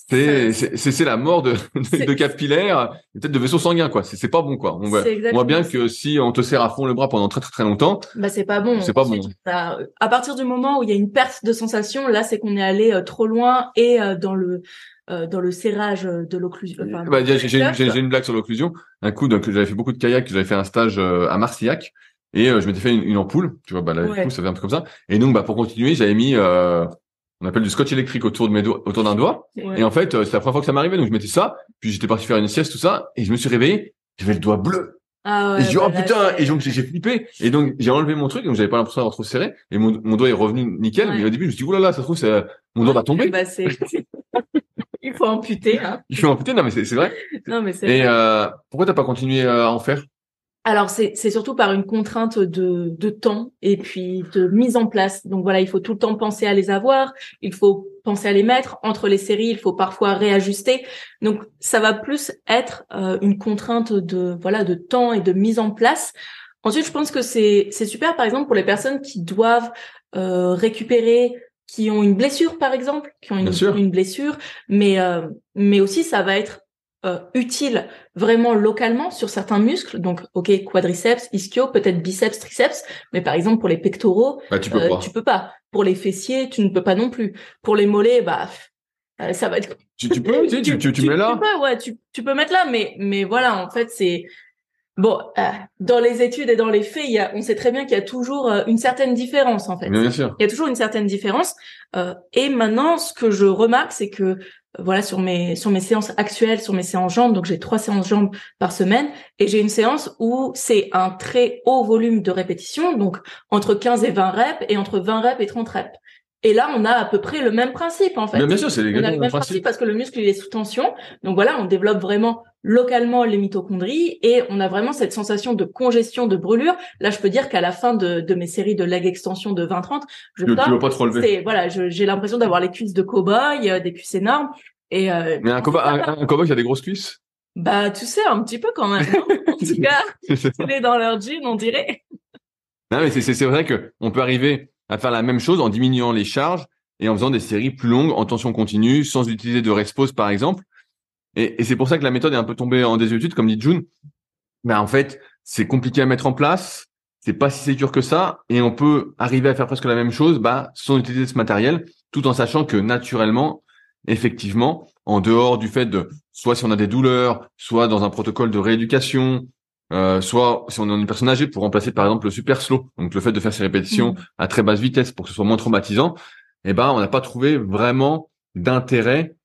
c'est c'est la mort de de, capillaires peut-être de vaisseaux sanguins quoi. C'est pas bon quoi. On voit, on voit bien que si on te serre à fond le bras pendant très très très longtemps, bah c'est pas bon. C'est pas bon. à partir du moment où il y a une perte de sensation, là c'est qu'on est allé euh, trop loin et euh, dans le euh, dans le serrage de l'occlusion. bah, j'ai une blague sur l'occlusion. Un coup, donc j'avais fait beaucoup de kayak, j'avais fait un stage à Marcillac et je m'étais fait une, ampoule. Tu vois, bah là, coup, ça fait un peu comme ça. Et donc, bah pour continuer, j'avais mis on appelle du scotch électrique autour de mes doigts, autour d'un doigt. Et en fait, euh, c'est la première fois que ça m'arrivait, donc je mettais ça, puis j'étais parti faire une sieste, tout ça, et je me suis réveillé, j'avais le doigt bleu. Ah ouais, et je dis, oh bah putain, et donc j'ai flippé, et donc j'ai enlevé mon truc, donc j'avais pas l'impression d'avoir trop serré, et mon, mon doigt est revenu nickel, mais au début je me suis dit, oh là là, ça se trouve, ça, mon doigt va tomber. Bah, Il faut amputer. Hein. Il faut amputer, non mais c'est vrai. Non mais c'est. Et euh, pourquoi t'as pas continué à en faire? Alors c'est surtout par une contrainte de, de temps et puis de mise en place. Donc voilà, il faut tout le temps penser à les avoir, il faut penser à les mettre entre les séries, il faut parfois réajuster. Donc ça va plus être euh, une contrainte de voilà de temps et de mise en place. Ensuite, je pense que c'est super par exemple pour les personnes qui doivent euh, récupérer qui ont une blessure par exemple, qui ont une, une blessure, mais euh, mais aussi ça va être euh, utile vraiment localement sur certains muscles. Donc, ok, quadriceps, ischio, peut-être biceps, triceps, mais par exemple pour les pectoraux, bah, tu, peux euh, pas. tu peux pas. Pour les fessiers, tu ne peux pas non plus. Pour les mollets, bah euh, ça va être. Tu, tu peux, tu, tu, tu, tu, mets là. Tu peux, ouais, tu, tu peux mettre là, mais mais voilà, en fait, c'est Bon, dans les études et dans les faits, il y a, on sait très bien qu'il y a toujours une certaine différence en fait. Bien sûr. Il y a toujours une certaine différence. Euh, et maintenant, ce que je remarque, c'est que voilà sur mes sur mes séances actuelles, sur mes séances jambes, donc j'ai trois séances jambes par semaine et j'ai une séance où c'est un très haut volume de répétition, donc entre 15 et 20 reps et entre 20 reps et 30 reps. Et là, on a à peu près le même principe en fait. bien sûr, c'est le même principe parce que le muscle il est sous tension. Donc voilà, on développe vraiment localement les mitochondries et on a vraiment cette sensation de congestion, de brûlure. Là, je peux dire qu'à la fin de, de, mes séries de leg extension de 20-30, je tu, pas te relever. Voilà, j'ai l'impression d'avoir les cuisses de cow-boy, euh, des cuisses énormes. Et euh, mais un cow-boy, un, cow qui a des grosses cuisses? Bah, tu sais, un petit peu quand même. en tout cas, est dans leur jean, on dirait. Non, mais c'est vrai que on peut arriver à faire la même chose en diminuant les charges et en faisant des séries plus longues en tension continue, sans utiliser de rest par exemple. Et, c'est pour ça que la méthode est un peu tombée en désuétude, comme dit June. Ben, en fait, c'est compliqué à mettre en place, c'est pas si sécure que ça, et on peut arriver à faire presque la même chose, bah, sans utiliser ce matériel, tout en sachant que naturellement, effectivement, en dehors du fait de, soit si on a des douleurs, soit dans un protocole de rééducation, euh, soit si on est une personne âgée pour remplacer par exemple le super slow, donc le fait de faire ces répétitions mmh. à très basse vitesse pour que ce soit moins traumatisant, eh ben on n'a pas trouvé vraiment d'intérêt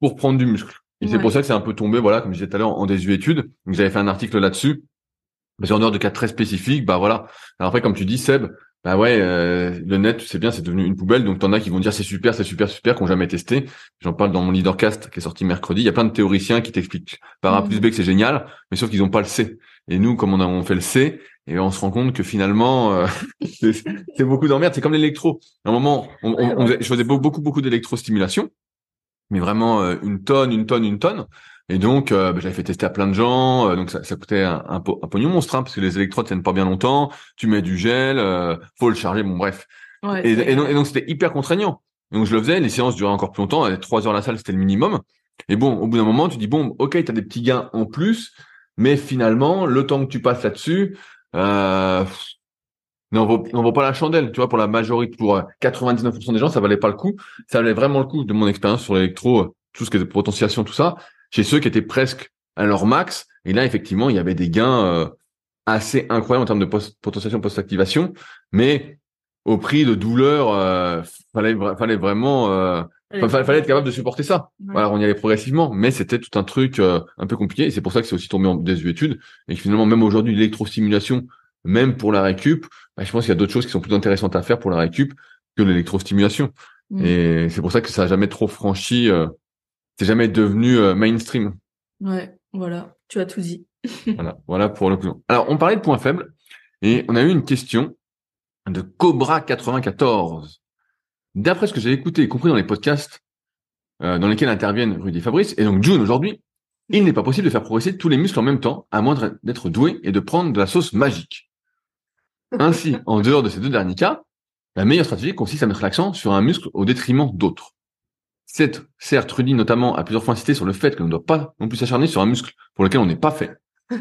pour prendre du muscle. Et c'est pour ça que c'est un peu tombé, voilà, comme je disais tout à l'heure, en désuétude. Donc j'avais fait un article là-dessus Parce qu'en dehors de cas très spécifiques, bah voilà. Alors après, comme tu dis, Seb, bah ouais, euh, le net, tu sais bien, c'est devenu une poubelle. Donc t'en as qui vont dire c'est super, c'est super, super, qu'on jamais testé. J'en parle dans mon leadercast qui est sorti mercredi. Il y a plein de théoriciens qui t'expliquent par A plus B que c'est génial, mais sauf qu'ils n'ont pas le C. Et nous, comme on a on fait le C, et on se rend compte que finalement, euh, c'est beaucoup d'emmerde. C'est comme l'électro. À un moment, on, on, je faisais beaucoup, beaucoup d'électrostimulation, mais vraiment euh, une tonne, une tonne, une tonne. Et donc, euh, bah, j'avais fait tester à plein de gens. Euh, donc, ça, ça coûtait un, un, un pognon monstre, hein, parce que les électrodes tiennent pas bien longtemps. Tu mets du gel, euh, faut le charger. Bon, bref. et, et, donc, c'était hyper contraignant. Donc, je le faisais. Les séances duraient encore plus longtemps. Trois heures à la salle, c'était le minimum. Et bon, au bout d'un moment, tu dis bon, ok, as des petits gains en plus, mais finalement, le temps que tu passes là-dessus, euh, n'en vaut, vaut pas la chandelle. Tu vois, pour la majorité, pour 99% des gens, ça valait pas le coup. Ça valait vraiment le coup de mon expérience sur l'électro, tout ce qui est de potentiation, tout ça chez ceux qui étaient presque à leur max. Et là, effectivement, il y avait des gains euh, assez incroyables en termes de post potentiation post-activation, mais au prix de douleur, euh, fallait, fallait vraiment, euh, fallait, être capable de supporter ça. Voilà, on y allait progressivement, mais c'était tout un truc euh, un peu compliqué. Et c'est pour ça que c'est aussi tombé en désuétude et que finalement, même aujourd'hui, l'électrostimulation, même pour la récup, bah, je pense qu'il y a d'autres choses qui sont plus intéressantes à faire pour la récup que l'électrostimulation. Mm. Et c'est pour ça que ça a jamais trop franchi euh, c'est jamais devenu euh, mainstream. Ouais, voilà, tu as tout dit. voilà, voilà pour le Alors, on parlait de points faibles et on a eu une question de Cobra 94. D'après ce que j'ai écouté et compris dans les podcasts euh, dans lesquels interviennent Rudy et Fabrice, et donc June aujourd'hui, il n'est pas possible de faire progresser tous les muscles en même temps, à moins d'être doué et de prendre de la sauce magique. Ainsi, en dehors de ces deux derniers cas, la meilleure stratégie consiste à mettre l'accent sur un muscle au détriment d'autres. Cette, certes, Rudy notamment a plusieurs fois insisté sur le fait qu'on ne doit pas non plus s'acharner sur un muscle pour lequel on n'est pas fait.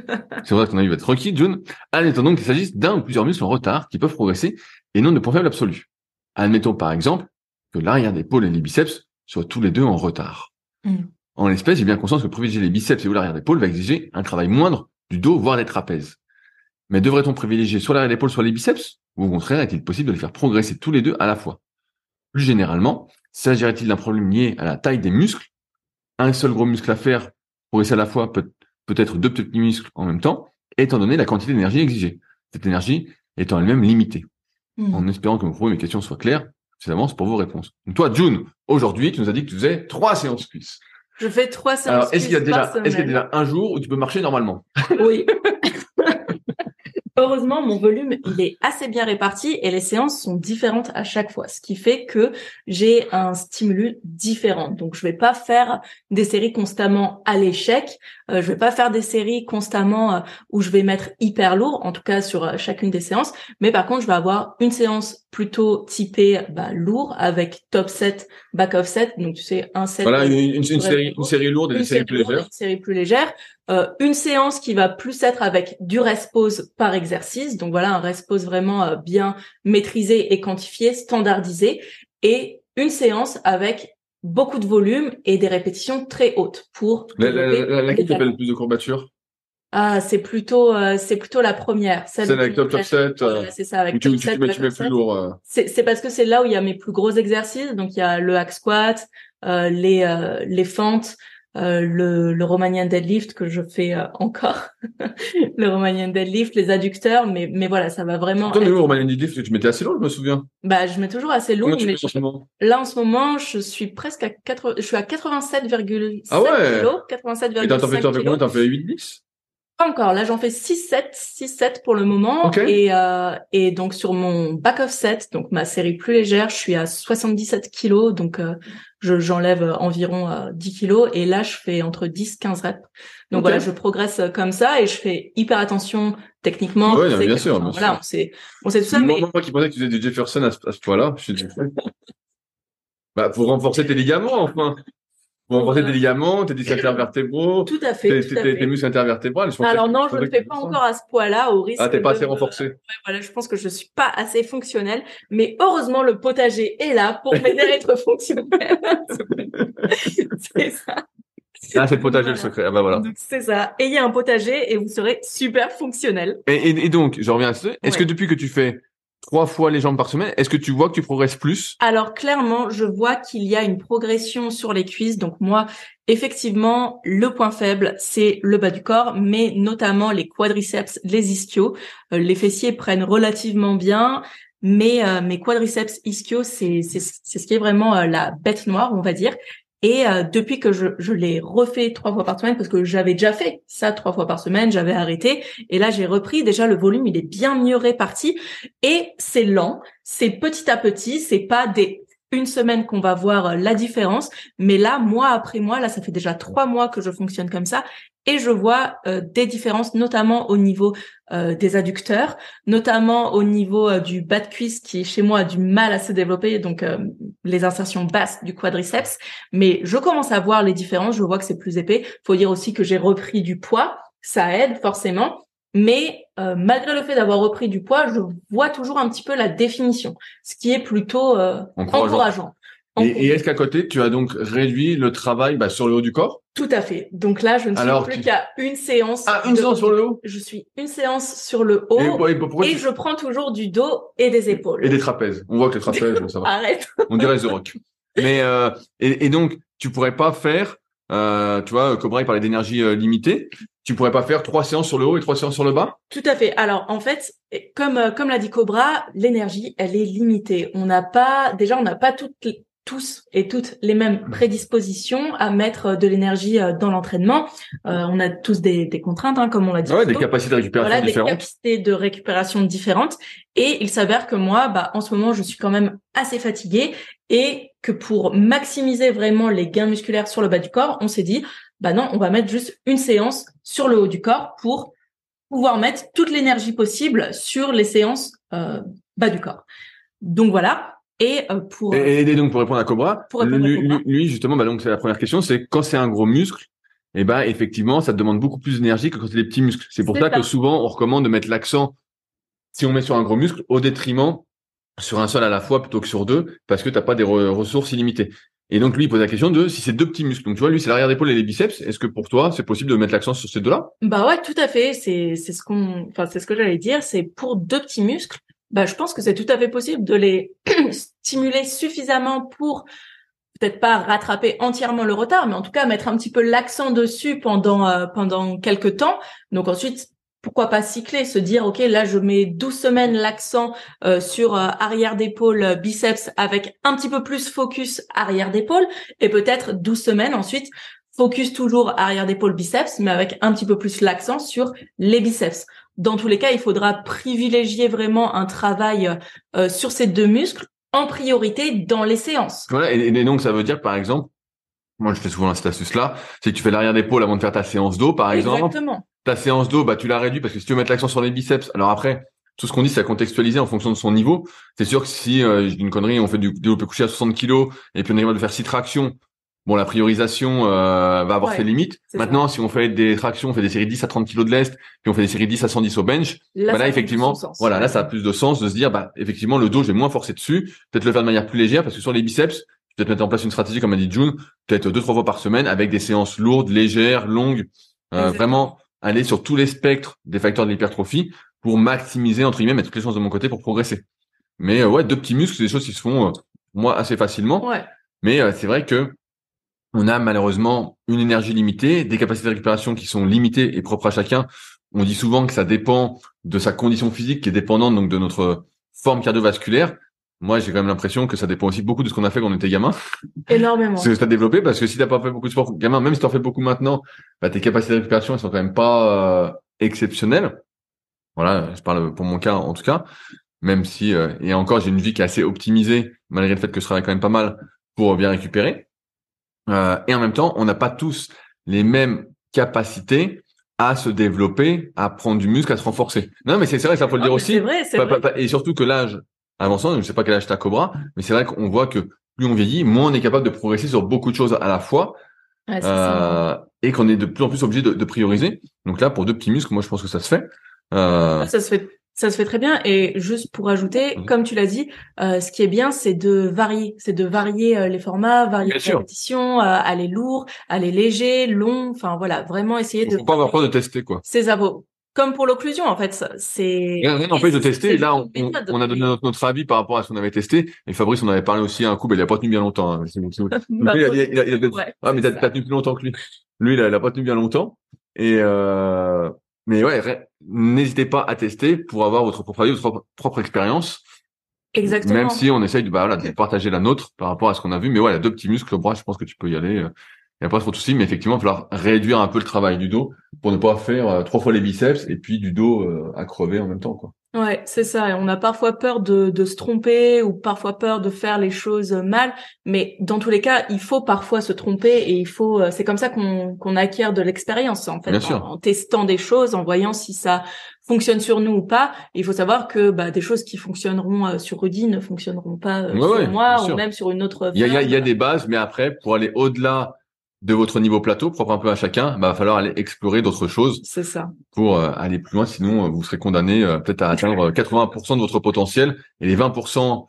C'est vrai qu'on a eu être requis, June. Admettons donc qu'il s'agisse d'un ou plusieurs muscles en retard qui peuvent progresser et non de points faibles absolus. Admettons par exemple que l'arrière d'épaule et les biceps soient tous les deux en retard. Mm. En l'espèce, j'ai bien conscience que privilégier les biceps et ou l'arrière d'épaule va exiger un travail moindre du dos, voire des trapèzes. Mais devrait-on privilégier soit l'arrière d'épaule, soit les biceps? Ou au contraire, est-il possible de les faire progresser tous les deux à la fois? Plus généralement, S'agirait-il d'un problème lié à la taille des muscles? Un seul gros muscle à faire pour essayer à la fois peut, être deux petits muscles en même temps, étant donné la quantité d'énergie exigée. Cette énergie étant elle-même limitée. Hmm. En espérant que mes questions soient claires, je avance pour vos réponses. Donc toi, June, aujourd'hui, tu nous as dit que tu faisais trois séances cuisses. Je fais trois séances Alors, est-ce qu'il y a déjà, est-ce qu'il y a déjà un jour où tu peux marcher normalement? Oui. Heureusement, mon volume, il est assez bien réparti et les séances sont différentes à chaque fois, ce qui fait que j'ai un stimulus différent. Donc, je vais pas faire des séries constamment à l'échec. Euh, je vais pas faire des séries constamment euh, où je vais mettre hyper lourd, en tout cas sur euh, chacune des séances. Mais par contre, je vais avoir une séance plutôt typée bah, lourd avec top set, back off set. Donc, tu sais, un set. Voilà, une, série, une série lourde et une, série, plus légère. Une série plus légère. Euh, une séance qui va plus être avec du rest pause par exercice. Donc voilà, un rest pause vraiment euh, bien maîtrisé et quantifié, standardisé. Et une séance avec beaucoup de volume et des répétitions très hautes pour la, la, laquelle le plus de courbatures? Ah, c'est plutôt, euh, c'est plutôt la première. C'est avec top top 7. c'est ça, avec tu, top tu, 7, tu, mets, plus lourd. C'est parce que c'est là où il y a mes plus gros exercices. Donc il y a le hack squat, les les fentes, euh, le, le Romanian deadlift que je fais euh, encore, le Romanian deadlift, les adducteurs, mais mais voilà, ça va vraiment. Toi, le Romanian deadlift, tu mettais assez lourd, je me souviens. Bah, je mets toujours assez lourd. mais là, en ce moment, je suis presque à 4, je suis à 87,7 ah ouais? kilos, 87,5 Et t'en fais, combien? T'en fais 8, 10 pas encore. Là, j'en fais 6-7, 6-7 pour le moment. Et, euh, et donc, sur mon back of set, donc ma série plus légère, je suis à 77 kilos. Donc, euh, je, j'enlève environ euh, 10 kilos. Et là, je fais entre 10 15 reps. Donc voilà, je progresse comme ça et je fais hyper attention techniquement. Oui, bien, sûr, bien voilà, sûr. on sait, on sait tout ça. Moi, mais... moi qui pensais que tu faisais du Jefferson à ce, point-là, je suis bah, pour renforcer tes ligaments, enfin. Pour renforcer tes ligaments, tes disques intervertébraux. Tout à fait. Tes, tes, tes muscles intervertébraux. Alors non, je ne le fais pas encore à ce poids-là, au risque. Ah, t'es pas assez renforcé. Ouais, voilà, je pense que je suis pas assez fonctionnel. Mais heureusement, le potager est là pour m'aider à être fonctionnel. c'est ça. Ah, c'est le potager le secret. Ah bah voilà. C'est ça. Ayez un potager et vous serez super fonctionnel. Et, et, et donc, je reviens à ce. Est-ce que depuis que tu fais trois fois les jambes par semaine, est-ce que tu vois que tu progresses plus? Alors clairement, je vois qu'il y a une progression sur les cuisses. Donc moi, effectivement, le point faible, c'est le bas du corps, mais notamment les quadriceps, les ischios. Euh, les fessiers prennent relativement bien, mais euh, mes quadriceps ischios, c'est ce qui est vraiment euh, la bête noire, on va dire. Et euh, depuis que je, je l'ai refait trois fois par semaine, parce que j'avais déjà fait ça trois fois par semaine, j'avais arrêté. Et là, j'ai repris. Déjà, le volume, il est bien mieux réparti. Et c'est lent, c'est petit à petit, c'est pas des une semaine qu'on va voir la différence. Mais là, mois après mois, là, ça fait déjà trois mois que je fonctionne comme ça et je vois euh, des différences notamment au niveau euh, des adducteurs, notamment au niveau euh, du bas de cuisse qui chez moi a du mal à se développer, donc les insertions basses du quadriceps. Mais je commence à voir les différences, je vois que c'est plus épais. Faut dire aussi que j'ai repris du poids, ça aide forcément. Mais malgré le fait d'avoir repris du poids, je vois toujours un petit peu la définition, ce qui est plutôt encourageant. Et, est-ce qu'à côté, tu as donc réduit le travail bah, sur le haut du corps? Tout à fait. Donc là, je ne suis plus qu'à une séance. Ah, une séance sur le haut? Je suis une séance sur le haut et, je prends toujours du dos et des épaules. Et des trapèzes. On voit que les trapèzes, ça va. Arrête. On dirait The Rock. Mais euh, et, donc, tu pourrais pas faire, euh, tu vois, Cobra il parlait d'énergie euh, limitée. Tu pourrais pas faire trois séances sur le haut et trois séances sur le bas? Tout à fait. Alors en fait, comme euh, comme l'a dit Cobra, l'énergie elle est limitée. On n'a pas déjà on n'a pas toutes tous et toutes les mêmes prédispositions à mettre euh, de l'énergie euh, dans l'entraînement. Euh, on a tous des, des contraintes, hein, comme on l'a dit. Ouais, des capacités de récupération voilà, différentes. Des capacités de récupération différentes. Et il s'avère que moi, bah, en ce moment, je suis quand même assez fatiguée et que pour maximiser vraiment les gains musculaires sur le bas du corps, on s'est dit, bah non, on va mettre juste une séance sur le haut du corps pour pouvoir mettre toute l'énergie possible sur les séances euh, bas du corps. Donc voilà, et euh, pour et, donc pour répondre à Cobra, lui, justement, bah donc c'est la première question, c'est quand c'est un gros muscle, et eh ben effectivement, ça te demande beaucoup plus d'énergie que quand c'est des petits muscles. C'est pour ça, que souvent on recommande de mettre l'accent si on met sur un gros muscle au détriment sur un seul à la fois plutôt que sur deux parce que t'as pas des ressources illimitées. Et donc lui il pose la question de si c'est deux petits muscles. Donc tu vois lui c'est l'arrière d'épaule et les biceps. Est-ce que pour toi c'est possible de mettre l'accent sur ces deux-là? Bah ouais tout à fait. C'est c'est ce qu'on enfin c'est ce que j'allais dire. C'est pour deux petits muscles bah, je pense que c'est tout à fait possible de les stimuler suffisamment pour peut-être pas rattraper entièrement le retard, mais en tout cas mettre un petit peu l'accent dessus pendant euh, pendant quelques temps. Donc ensuite, pourquoi pas cycler, se dire ok là je mets 12 semaines l'accent euh, sur euh, arrière d'épaule biceps avec un petit peu plus focus arrière d'épaule et peut-être 12 semaines ensuite focus toujours arrière d'épaule biceps mais avec un petit peu plus l'accent sur les biceps dans tous les cas, il faudra privilégier vraiment un travail euh, sur ces deux muscles en priorité dans les séances. Voilà, et, donc ça veut dire par exemple, moi je fais souvent cette astuce-là, c'est que tu fais l'arrière d'épaule avant de faire ta séance d'eau par exemple. Exactement. Ta séance d'eau, bah tu la réduis parce que si tu veux mettre l'accent sur les biceps, alors après tout ce qu'on dit, c'est à contextualiser en fonction de son niveau. C'est sûr que si euh, une connerie, on fait du développé couché à 60 kg et puis on est capable de faire six tractions, Bon, la priorisation euh, va avoir ses limites. Maintenant, si on fait des tractions, on fait des séries 10 à 30 kg de lest, puis on fait des séries 10 à 110 au bench, là, bah effectivement, voilà, là, ça a plus de sens de se dire, bah, effectivement, le dos, je vais moins forcer dessus, peut-être le faire de manière plus légère, parce que sur les biceps, peut-être mettre en place une stratégie, comme a dit June, peut-être deux, trois fois par semaine, avec des séances lourdes, légères, longues, euh, vraiment aller sur tous les spectres des facteurs de l'hypertrophie pour maximiser, entre guillemets, mettre toutes les chances de mon côté pour progresser. Mais euh, ouais, deux petits muscles, c'est des choses qui se font, moi, assez facilement. Ouais. Mais c'est vrai que on a malheureusement une énergie limitée, des capacités de récupération qui sont limitées et propres à chacun. On dit souvent que ça dépend de sa condition physique qui est dépendante donc de notre forme cardiovasculaire. Moi, j'ai quand même l'impression que ça dépend aussi beaucoup de ce qu'on a fait quand on était gamin. Énormément. C'est ce que as développé parce que si t'as pas fait beaucoup de sport gamin, même si t'en fais beaucoup maintenant, bah, tes capacités de récupération elles sont quand même pas euh, exceptionnelles. Voilà, je parle pour mon cas en tout cas. Même si euh, et encore j'ai une vie qui est assez optimisée malgré le fait que je travaille quand même pas mal pour bien récupérer. Euh, et en même temps, on n'a pas tous les mêmes capacités à se développer, à prendre du muscle, à se renforcer. Non, mais c'est vrai, ça faut le dire ah, aussi. Vrai, vrai. Et surtout que l'âge avançant, je ne sais pas quel âge t'as Cobra, mais c'est vrai qu'on voit que plus on vieillit, moins on est capable de progresser sur beaucoup de choses à la fois. euh, et qu'on est de plus en plus obligé de, de, prioriser. Donc là, pour deux petits muscles, moi je pense que ça se fait. Euh... Ça se fait ça se fait très bien. Et juste pour ajouter, comme tu l'as dit, euh, ce qui est bien, c'est de varier, c'est de varier euh, les formats, varier les répétitions, euh, aller lourd, aller léger, long. Enfin voilà, vraiment essayer de. Faut pas avoir peur de tester quoi. Ces abos. Comme pour l'occlusion, en fait, c'est. Rien n'empêche de tester. Là, on, on, a donné notre, notre, avis par rapport à ce qu'on avait testé. Et Fabrice, on avait parlé aussi un coup, mais il a pas tenu bien longtemps. Hein. bah, il a, il a, il a, ah, mais t'as tenu plus longtemps que lui. Lui, il a, il a pas tenu bien longtemps. Et euh, mais ouais, n'hésitez pas à tester pour avoir votre propre avis, votre propre, expérience. Exactement. Même si on essaye de, bah, voilà, de partager la nôtre par rapport à ce qu'on a vu. Mais ouais, a deux petits muscles au bras, je pense que tu peux y aller. Euh, il n'y a pas trop de soucis, mais effectivement, il va falloir réduire un peu le travail du dos pour ne pas faire euh, trois fois les biceps et puis du dos euh, à crever en même temps. Quoi. Ouais, c'est ça. Et on a parfois peur de, de se tromper ou parfois peur de faire les choses mal, mais dans tous les cas, il faut parfois se tromper et il faut. Euh, c'est comme ça qu'on qu'on acquiert de l'expérience en fait, Bien en, sûr. en, testant des choses, en voyant si ça fonctionne sur nous ou pas. il faut savoir que bah, des choses qui fonctionneront sur Rudy ne fonctionneront pas sur moi ou même sur une autre. Il y a, il y a, y a des bases, mais après, pour aller au-delà de votre niveau plateau, propre un peu à chacun, bah, va falloir aller explorer d'autres choses. C'est ça. Pour euh, aller plus loin, sinon euh, vous serez condamné euh, peut-être à atteindre 80% de votre potentiel et les 20%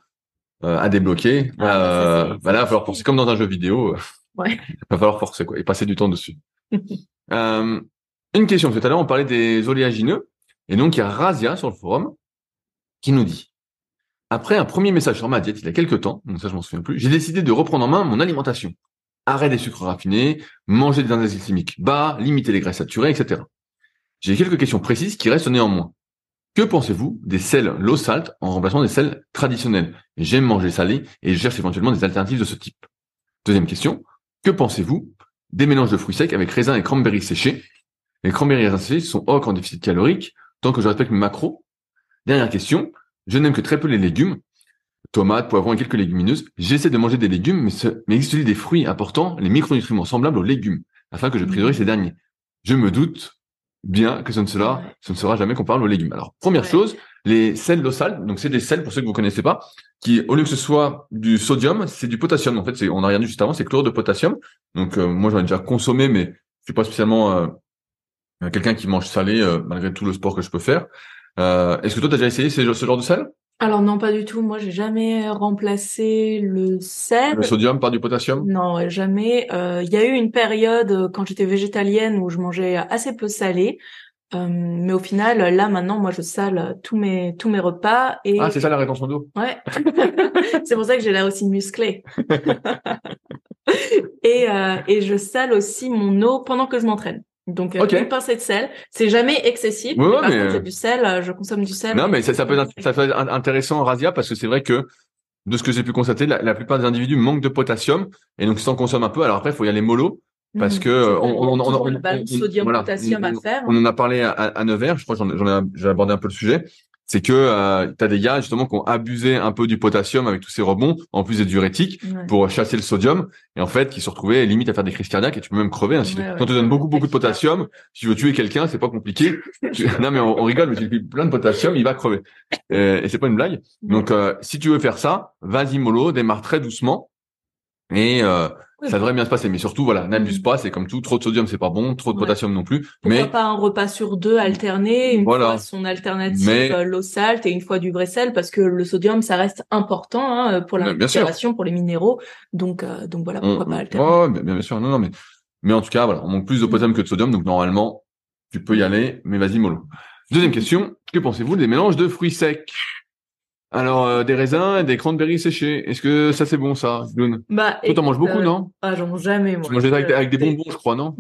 à débloquer. Ah, bah, là, il va falloir forcer comme dans un jeu vidéo. Ouais. il va falloir forcer quoi et passer du temps dessus. une question. Tout à l'heure, on parlait des oléagineux et donc il y a Razia sur le forum qui nous dit après un premier message sur ma diète il y a quelques temps, donc ça je m'en souviens plus, j'ai décidé de reprendre en main mon alimentation arrêt des sucres raffinés, manger des indices glycémiques bas, limiter les graisses saturées, etc. J'ai quelques questions précises qui restent néanmoins. Que pensez-vous des sels low salt en remplacement des sels traditionnels? J'aime manger salé et je cherche éventuellement des alternatives de ce type. Deuxième question. Que pensez-vous des mélanges de fruits secs avec raisins et cranberries séchés? Les cranberries et raisins séchés sont hauts en déficit calorique tant que je respecte mes macros. Dernière question. Je n'aime que très peu les légumes tomates, poivrons et quelques légumineuses. J'essaie de manger des légumes, mais, ce, mais existe des fruits apportant les micronutriments semblables aux légumes, afin que je priorise ces derniers. Je me doute bien que ce ne sera, ce ne sera jamais comparable aux légumes. Alors, première chose, les sels d'eau sale, donc c'est des sels, pour ceux que vous connaissez pas, qui, au lieu que ce soit du sodium, c'est du potassium. En fait, c'est, on a rien dit juste avant, c'est chlorure de potassium. Donc, euh, moi, j'en ai déjà consommé, mais je suis pas spécialement euh, quelqu'un qui mange salé, euh, malgré tout le sport que je peux faire. Est-ce que toi, tu as déjà essayé ce, ce genre de sel? Alors non, pas du tout. Moi, j'ai jamais remplacé le sel. Le sodium par du potassium? Non, jamais. Euh, il y a eu une période euh, quand j'étais végétalienne où je mangeais assez peu salé. Euh, mais au final, là maintenant, moi, je sale tous mes tous mes repas et ah, c'est ça la rétention d'eau? Ouais, c'est pour ça que j'ai l'air aussi musclé. et et je sale aussi mon eau pendant que je m'entraîne. Donc euh, une pincée de sel, c'est jamais excessif. mais par contre, j'ai du sel, euh, je consomme du sel. Non, mais ça, ça peut être, ça peut être intéressant Razia parce que c'est vrai que de ce que j'ai pu constater, la, plupart des individus manquent de potassium et donc ils en consomment un peu. Alors après, il faut y aller mollo parce mmh, que on, on, on, on, sodium potassium à faire. On en a parlé à, à 9h, je crois j'en ai, abordé un peu le sujet c'est que euh, tu as des gars justement qui ont abusé un peu du potassium avec tous ces rebonds, en plus des diurétiques, pour chasser le sodium, et en fait qui se retrouvaient limite à faire des crises cardiaques et tu peux même crever. Hein, si Quand tu donnes beaucoup beaucoup de potassium, si tu veux tuer quelqu'un, c'est pas compliqué. non mais on, rigole, mais tu lui plein de potassium, il va crever. Et, et c'est pas une blague. Donc euh, si tu veux faire ça, vas-y mollo, démarre très doucement. Et euh, ça devrait bien se passer, mais surtout, voilà, n'abuse mm. pas, c'est comme tout, trop de sodium, c'est pas bon, trop de potassium non plus. Pourquoi mais pas un repas sur deux alterné, une fois son alternative mais... Euh, l'eau salte et une fois du vrai sel, parce que le sodium, ça reste important hein, pour la respiration, pour les minéraux. Donc, euh, donc voilà, pourquoi pas alterner. Oh, bien, bien sûr, non, non, mais mais en tout cas, voilà, on manque plus de potassium que de sodium, donc normalement, tu peux y aller, mais vas-y mollo. Deuxième question, que pensez-vous des mélanges de fruits secs? Alors, euh, des raisins et des cranberries séchés. Est-ce que ça, c'est bon, ça, Lune Bah, Toi, t'en manges beaucoup, non? Ah, j'en mange jamais, moi. Tu manges avec, avec, des bonbons, je crois, non?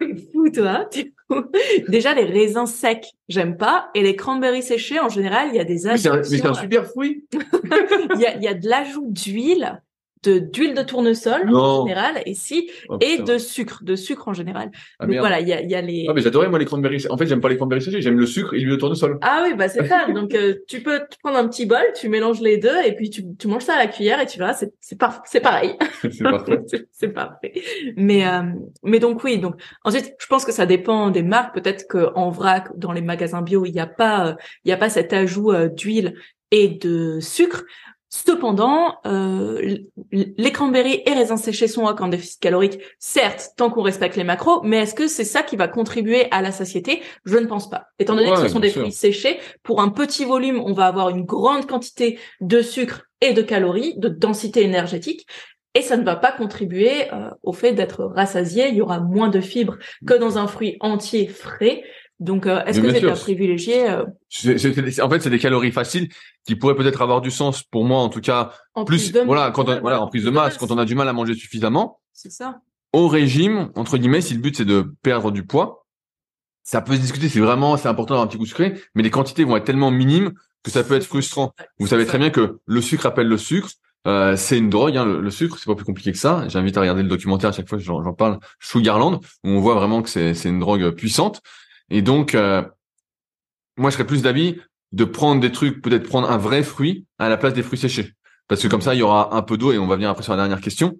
Fou, toi. Déjà, les raisins secs, j'aime pas. Et les cranberries séchés, en général, il y a des addictions. Mais c'est un, super fruit. Il y, a, y a de l'ajout d'huile d'huile de tournesol en général et si oh, et de sucre de sucre en général. Ah, donc voilà il y a, y a les ah mais j'adorais moi les cranberries en fait j'aime pas les cranberries séchées j'aime le sucre et l'huile de tournesol. Ah oui bah c'est ça. Donc euh, tu peux prendre un petit bol tu mélanges les deux et puis tu, tu manges ça à la cuillère et tu verras c'est c'est par, c'est pareil. C'est parfait. C'est parfait. Mais euh, mais donc oui donc ensuite je pense que ça dépend des marques. Peut-être que en vrac dans les magasins bio il n'y a pas euh, il y a pas cet ajout d'huile et de sucre Cependant, euh, les cranberries et raisins séchés sont en déficit calorique, certes, tant qu'on respecte les macros, mais est-ce que c'est ça qui va contribuer à la satiété? Je ne pense pas. Étant donné que ce sont des fruits séchés, pour un petit volume, on va avoir une grande quantité de sucre et de calories, de densité énergétique, et ça ne va pas contribuer euh, au fait d'être rassasié. Il y aura moins de fibres que dans un fruit entier frais. Donc, euh, est-ce que c'est à privilégier euh, en fait, c'est des calories faciles qui pourraient peut-être avoir du sens pour moi, en tout cas, en plus, prise de voilà, quand on, voilà, en prise de masse, quand on a du mal à manger suffisamment. C'est ça. Au régime, entre guillemets, si le but c'est de perdre du poids, ça peut se discuter. C'est vraiment, c'est important d'avoir un petit coup sucré, mais les quantités vont être tellement minimes que ça peut être frustrant. Vous savez très bien que le sucre appelle le sucre. Euh, c'est une drogue, hein, le, le sucre, c'est pas plus compliqué que ça. J'invite à regarder le documentaire à chaque fois que j'en parle, Sugarland, où on voit vraiment que c'est c'est une drogue puissante. Et donc, euh, moi, je serais plus d'avis de prendre des trucs, peut-être prendre un vrai fruit à la place des fruits séchés, parce que comme ça, il y aura un peu d'eau et on va venir après sur la dernière question.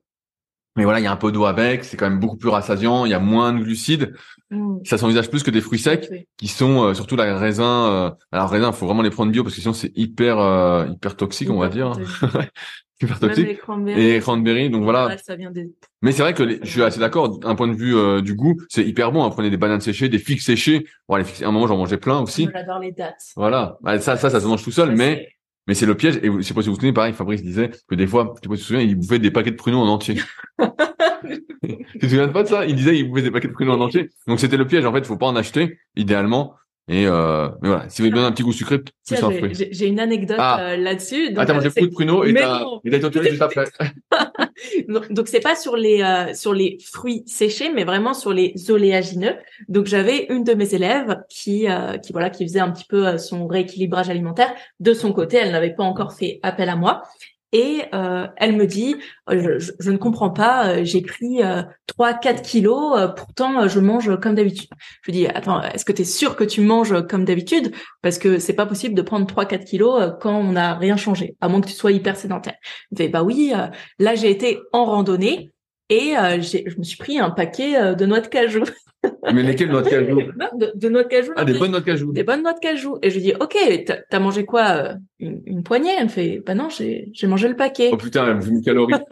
Mais voilà, il y a un peu d'eau avec, c'est quand même beaucoup plus rassasiant, il y a moins de glucides, Mm. ça s'envisage plus que des fruits secs Oui. qui sont euh, surtout la raisin. Euh, alors raisin, faut vraiment les prendre bio parce que sinon c'est hyper euh, hyper toxique, on va dire, toxique. les cranberries. Et cranberry, donc voilà. Ouais, ça vient des. Mais c'est vrai que les- je suis assez d'accord. D'un point de vue euh, du goût, c'est hyper bon. hein. Prenez des bananes séchées, des figues séchées. Bon, les figues, à un moment j'en mangeais plein aussi. J'adore les dates. Voilà. Bah, ça, ça, ça se mange tout seul, mais mais c'est le piège. Et je sais pas si vous vous souvenez, pareil, Fabrice disait que des fois, je sais pas si vous vous souvenez, il bouffait des paquets de pruneaux en entier. tu te souviens pas de ça? Il disait il bouffait des paquets de pruneaux en entier. Donc c'était le piège. En fait, faut pas en acheter idéalement. Et euh, mais voilà, si vous avez besoin d'un petit goût sucré, Tiens, un j'ai- fruit. j'ai j'ai une anecdote Ah. euh, là-dessus. Mangé c'est- beaucoup de pruneaux et t'as été entouré juste après. Donc, donc c'est pas sur les euh, sur les fruits séchés, mais vraiment sur les oléagineux. Donc j'avais une de mes élèves qui euh, qui voilà qui faisait un petit peu euh, son rééquilibrage alimentaire de son côté. Elle n'avait pas encore fait appel à moi. Et euh, elle me dit, euh, je, ne comprends pas, euh, j'ai pris euh, 3-4 kilos, pourtant je mange comme d'habitude. Je lui dis, attends, est-ce que tu es sûr que tu manges comme d'habitude? Parce que c'est pas possible de prendre 3-4 kilos euh, quand on n'a rien changé, à moins que tu sois hyper sédentaire. Il me fait, bah oui, là j'ai été en randonnée et je me suis pris un paquet de noix de cajou. Mais lesquelles noix de cajou de, de noix de cajou. Ah, des bonnes noix de cajou. Des bonnes noix de cajou. Et je lui dis, ok, t'as mangé quoi euh, une, une poignée? Elle me fait, bah non, j'ai mangé le paquet. Oh putain, elle me fait une calorie.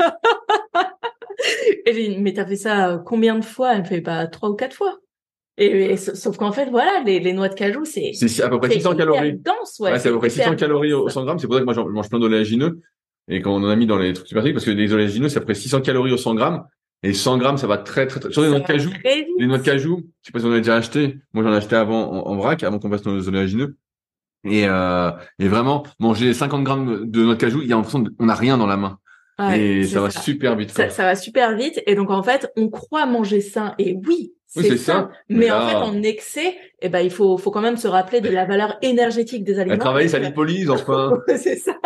Et j'ai dit, mais t'as fait ça euh, combien de fois? Elle me fait, bah trois ou quatre fois. Et, et sa- sauf qu'en fait, voilà, les, les noix de cajou, c'est C'est à peu près c'est 600 hyper calories. dense, ouais. Ouais, c'est à peu près hyper 600 calories au dense. 100 grammes. C'est pour ça que moi, je mange plein d'oléagineux. Et quand on en a mis dans les trucs super parce que les oléagineux, c'est à peu près 600 calories au 100 grammes. Et 100 grammes, ça va très, très, très... Sur les noix de cajou, les noix de cajou, je sais pas si on en a déjà acheté. Moi, j'en ai acheté avant en, en vrac, avant qu'on passe dans les oléagineux. Et, euh, et vraiment, manger 50 grammes de noix de cajou, il y a l'impression qu'on n'a rien dans la main. Ouais, et ça va super vite. Ça, ça va super vite. Et donc, en fait, on croit manger sain. Et Oui, c'est ça. Mais, en fait, en excès, eh ben, il faut, faut quand même se rappeler de la valeur énergétique des aliments. Elle travaille sa lipolyse, enfin. c'est ça.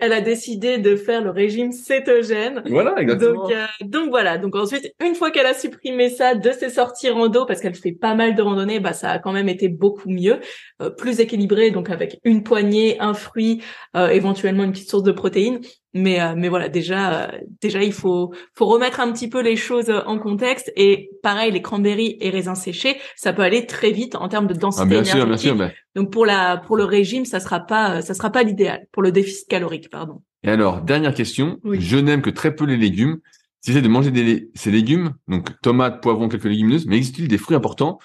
Elle a décidé de faire le régime cétogène. voilà, exactement. Donc, euh, donc voilà. Donc ensuite, une fois qu'elle a supprimé ça de ses sorties rando, parce qu'elle fait pas mal de randonnées, bah ça a quand même été beaucoup mieux, euh, plus équilibré, donc avec une poignée, un fruit, euh, éventuellement une petite source de protéines. Mais euh, mais voilà, déjà euh, déjà il faut faut remettre un petit peu les choses en contexte. Et pareil, les cranberries et raisins séchés, ça peut aller très vite en termes de densité Ah, bien sûr, bien énergétique. sûr. mais- Donc pour la pour le régime, ça sera pas ça sera pas l'idéal pour le déficit calorique, pardon. Et alors, dernière question. Oui. Je n'aime que très peu les légumes. Si j'essaie de manger des, ces légumes, donc tomates, poivrons, quelques légumineuses, mais existe-t-il des fruits importants,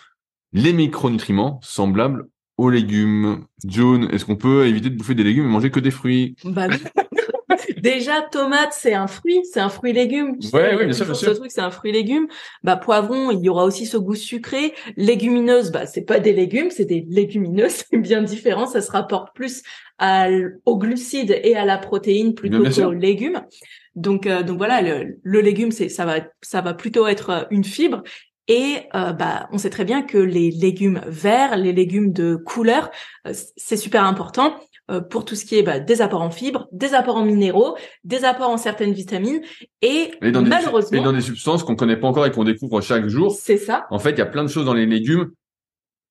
les micronutriments semblables aux légumes June, est-ce qu'on peut éviter de bouffer des légumes et manger que des fruits? Bah oui. Déjà, tomate, c'est un fruit, c'est un fruit légume. tu Ouais, sais, il y a ouais, bien sûr, bien sûr. Ce truc, c'est un fruit légume. Bah, poivron, il y aura aussi ce goût sucré. Légumineuses, bah, c'est pas des légumes, c'est des légumineuses. C'est bien différent. Ça se rapporte plus à, aux glucides et à la protéine plutôt qu'aux légumes. Donc, euh, donc voilà, le, le légume, c'est, ça va, ça va plutôt être euh, une fibre. Et euh, bah, on sait très bien que les légumes verts, les légumes de couleur, euh, c'est super important euh, pour tout ce qui est bah, des apports en fibres, des apports en minéraux, des apports en certaines vitamines. Et, et dans, des, malheureusement, et dans des substances qu'on connaît pas encore et qu'on découvre chaque jour. c'est ça. En fait, il y a plein de choses dans les légumes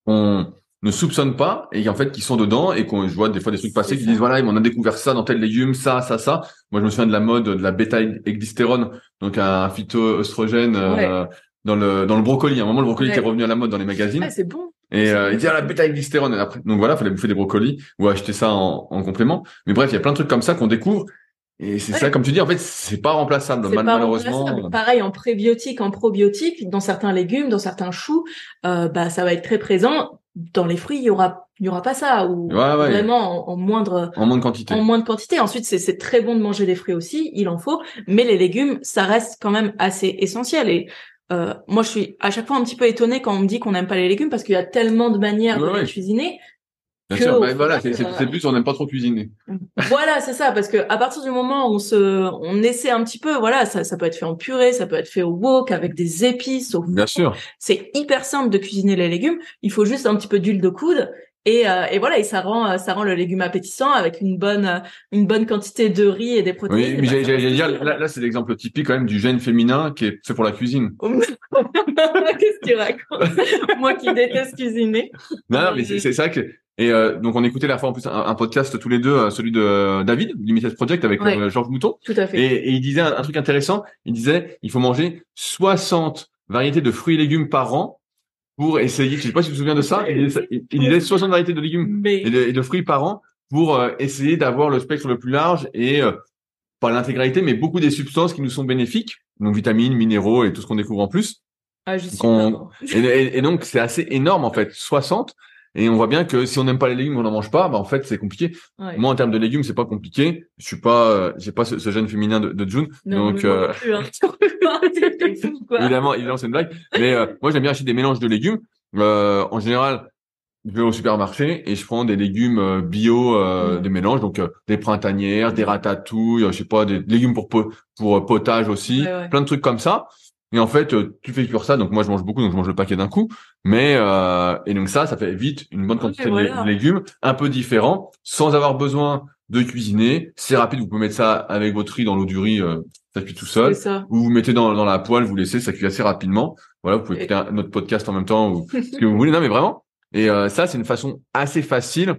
qu'on ne soupçonne pas et en fait qui sont dedans et qu'on je vois des fois des trucs passer qui ça. disent voilà on a découvert ça dans tel légume ça ça ça moi je me souviens de la mode de la bêta-églycérone donc un phytoestrogène euh, dans le dans le brocoli à un moment le brocoli Ouais. est revenu à la mode dans les magazines Ouais, c'est bon. et euh, il dit ah, la bêta-églycérone Et après donc voilà fallait bouffer des brocolis ou acheter ça en, en complément mais bref il y a plein de trucs comme ça qu'on découvre et c'est Ouais. ça comme tu dis en fait c'est pas remplaçable mal- pas malheureusement remplaçable. Pareil en prébiotique, en probiotique, dans certains légumes, dans certains choux, euh, bah ça va être très présent. Dans les fruits, il y aura, il y aura pas ça ou Ouais, ouais. vraiment en, en moindre, en moindre quantité en moindre quantité. Ensuite, c'est c'est très bon de manger des fruits aussi, il en faut, mais les légumes, ça reste quand même assez essentiel. Et euh, moi, je suis à chaque fois un petit peu étonnée quand on me dit qu'on n'aime pas les légumes parce qu'il y a tellement de manières de les cuisiner. Bien sûr, bah, voilà, c'est euh, plus on n'aime pas trop cuisiner. Voilà, c'est ça, parce que à partir du moment où on se, on essaie un petit peu, voilà, ça, ça peut être fait en purée, ça peut être fait au wok avec des épices. Au Bien sûr. C'est hyper simple de cuisiner les légumes. Il faut juste un petit peu d'huile de coude et, euh, et, voilà, et ça rend ça rend le légume appétissant avec une bonne une bonne quantité de riz et des protéines. Oui, mais j'allais dire là, là c'est l'exemple typique quand même du gène féminin qui est fait pour la cuisine. Qu'est-ce que tu racontes? Moi qui déteste cuisiner. Non, non mais c'est ça que et euh, donc on écoutait la fois en plus un, podcast tous les deux, euh, celui de euh, David, Limited Project avec Georges Mouton. Tout à fait. Et, et il disait un, un, truc intéressant. Il disait il faut manger 60 variétés de fruits et légumes par an pour essayer. Je sais pas si tu te souviens de ça. Il, disait 60 variétés de légumes et, de, fruits par an pour essayer d'avoir le spectre le plus large et pas l'intégralité, mais beaucoup des substances qui nous sont bénéfiques, donc vitamines, minéraux et tout ce qu'on découvre en plus. Ah, je suis et, et, donc c'est assez énorme en fait, 60. Et on voit bien que si on n'aime pas les légumes, on n'en mange pas. Bah en fait, c'est compliqué. Moi, en termes de légumes, c'est pas compliqué. Je suis pas, euh, j'ai pas ce, ce, gène féminin de, de June. donc, euh... hein. évidemment, évidemment, c'est une blague. Mais euh, moi, j'aime bien acheter des mélanges de légumes. Euh, en général, je vais au supermarché et je prends des légumes bio mm. des mélanges, donc des printanières, des ratatouilles, je sais pas, des légumes pour pour potage aussi, plein de trucs comme ça. Et en fait, euh, tu fais cuire ça, donc moi je mange beaucoup, donc je mange le paquet d'un coup. Mais euh, et donc ça, ça fait vite une bonne quantité de légumes, un peu différents, sans avoir besoin de cuisiner. C'est rapide, vous pouvez mettre ça avec votre riz dans l'eau du riz, euh, ça cuit tout seul. Ou vous mettez dans, dans la poêle, vous laissez, ça cuit assez rapidement. Voilà, vous pouvez écouter un, autre podcast en même temps ou ce que vous voulez. Non, mais vraiment. Et euh, ça, c'est une façon assez facile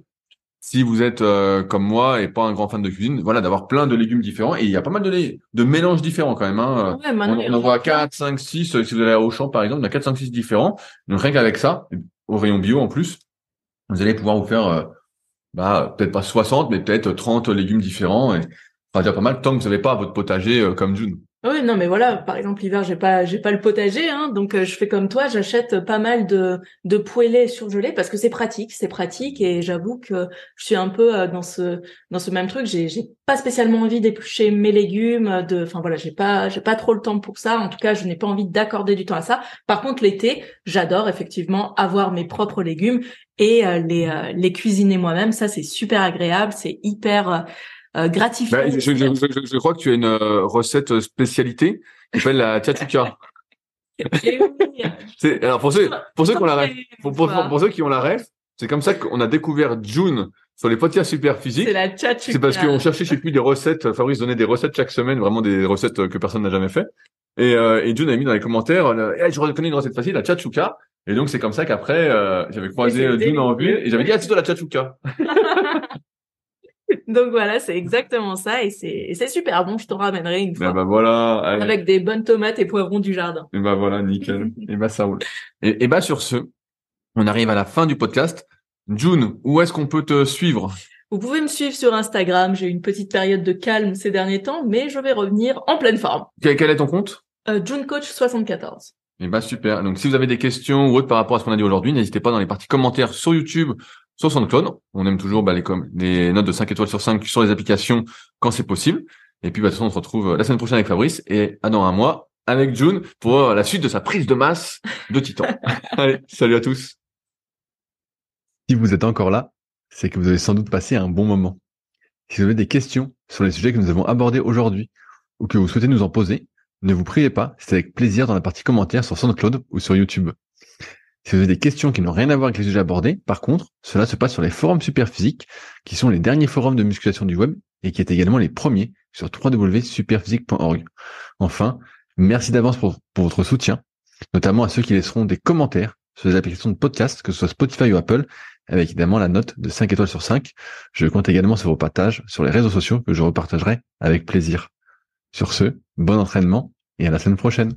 si vous êtes euh, comme moi et pas un grand fan de cuisine, voilà, d'avoir plein de légumes différents. Et il y a pas mal de, de mélanges différents quand même. Hein. Ouais, on, en voit 4, 5, 6. Si vous allez au champ, par exemple, il y a 4, 5, 6 différents. Donc rien qu'avec ça, au rayon bio en plus, vous allez pouvoir vous faire, euh, bah, peut-être pas 60, mais peut-être 30 légumes différents. Et va dire pas mal tant que vous n'avez pas votre potager euh, comme June. Oui, non, mais voilà, par exemple l'hiver, j'ai pas, j'ai pas le potager, hein, donc euh, je fais comme toi, j'achète pas mal de de poêlés surgelés parce que c'est pratique, c'est pratique, et j'avoue que je suis un peu euh, dans ce dans ce même truc. J'ai j'ai pas spécialement envie d'éplucher mes légumes, de, enfin voilà, j'ai pas j'ai pas trop le temps pour ça. En tout cas, je n'ai pas envie d'accorder du temps à ça. Par contre, l'été, j'adore effectivement avoir mes propres légumes et euh, les les cuisiner moi-même. Ça, c'est super agréable, c'est hyper gratifiant. Bah, je, je, je, je, crois que tu as une euh, recette spécialité qui s'appelle la tchatchouka. c'est alors pour ceux pour ceux qui ont la rêve, pour, pour, pour, ceux qui ont la rêve, c'est comme ça qu'on a découvert June sur les podcasts super physiques. C'est la tchatchouka. C'est parce qu'on cherchait je sais plus des recettes. Fabrice donnait des recettes chaque semaine, vraiment des recettes que personne n'a jamais fait. Et, euh, et June a mis dans les commentaires, euh, je reconnais une recette facile, la tchatchouka. Et donc c'est comme ça qu'après euh, j'avais croisé June en ville et j'avais dit ah c'est toi la tchatchouka. Donc voilà, c'est exactement ça et c'est c'est super bon. Je t'en ramènerai une fois. bah voilà, avec des bonnes tomates et poivrons du jardin. Et bah voilà, nickel. et bah ça roule. Et, et bah sur ce, on arrive à la fin du podcast. June, où est-ce qu'on peut te suivre? Vous pouvez me suivre sur Instagram. J'ai eu une petite période de calme ces derniers temps, mais je vais revenir en pleine forme. Quel, est ton compte? Euh, June Coach 74. Et bah super. Donc si vous avez des questions ou autres par rapport à ce qu'on a dit aujourd'hui, n'hésitez pas dans les parties commentaires sur YouTube sur SoundCloud. On aime toujours bah, les, les notes de 5 étoiles sur 5 sur les applications quand c'est possible. Et puis, bah, de toute façon, on se retrouve la semaine prochaine avec Fabrice et à dans un mois avec June pour la suite de sa prise de masse de Titan. Allez, salut à tous. Si vous êtes encore là, c'est que vous avez sans doute passé un bon moment. Si vous avez des questions sur les sujets que nous avons abordés aujourd'hui ou que vous souhaitez nous en poser, ne vous priez pas, c'est avec plaisir dans la partie commentaires sur SoundCloud ou sur YouTube. Si vous avez des questions qui n'ont rien à voir avec les sujets abordés, par contre, cela se passe sur les forums Superphysique, qui sont les derniers forums de musculation du web et qui est également les premiers sur www.superphysique.org. Enfin, merci d'avance pour, votre soutien, notamment à ceux qui laisseront des commentaires sur les applications de podcast, que ce soit Spotify ou Apple, avec évidemment la note de 5 étoiles sur 5. Je compte également sur vos partages sur les réseaux sociaux que je repartagerai avec plaisir. Sur ce, bon entraînement et à la semaine prochaine.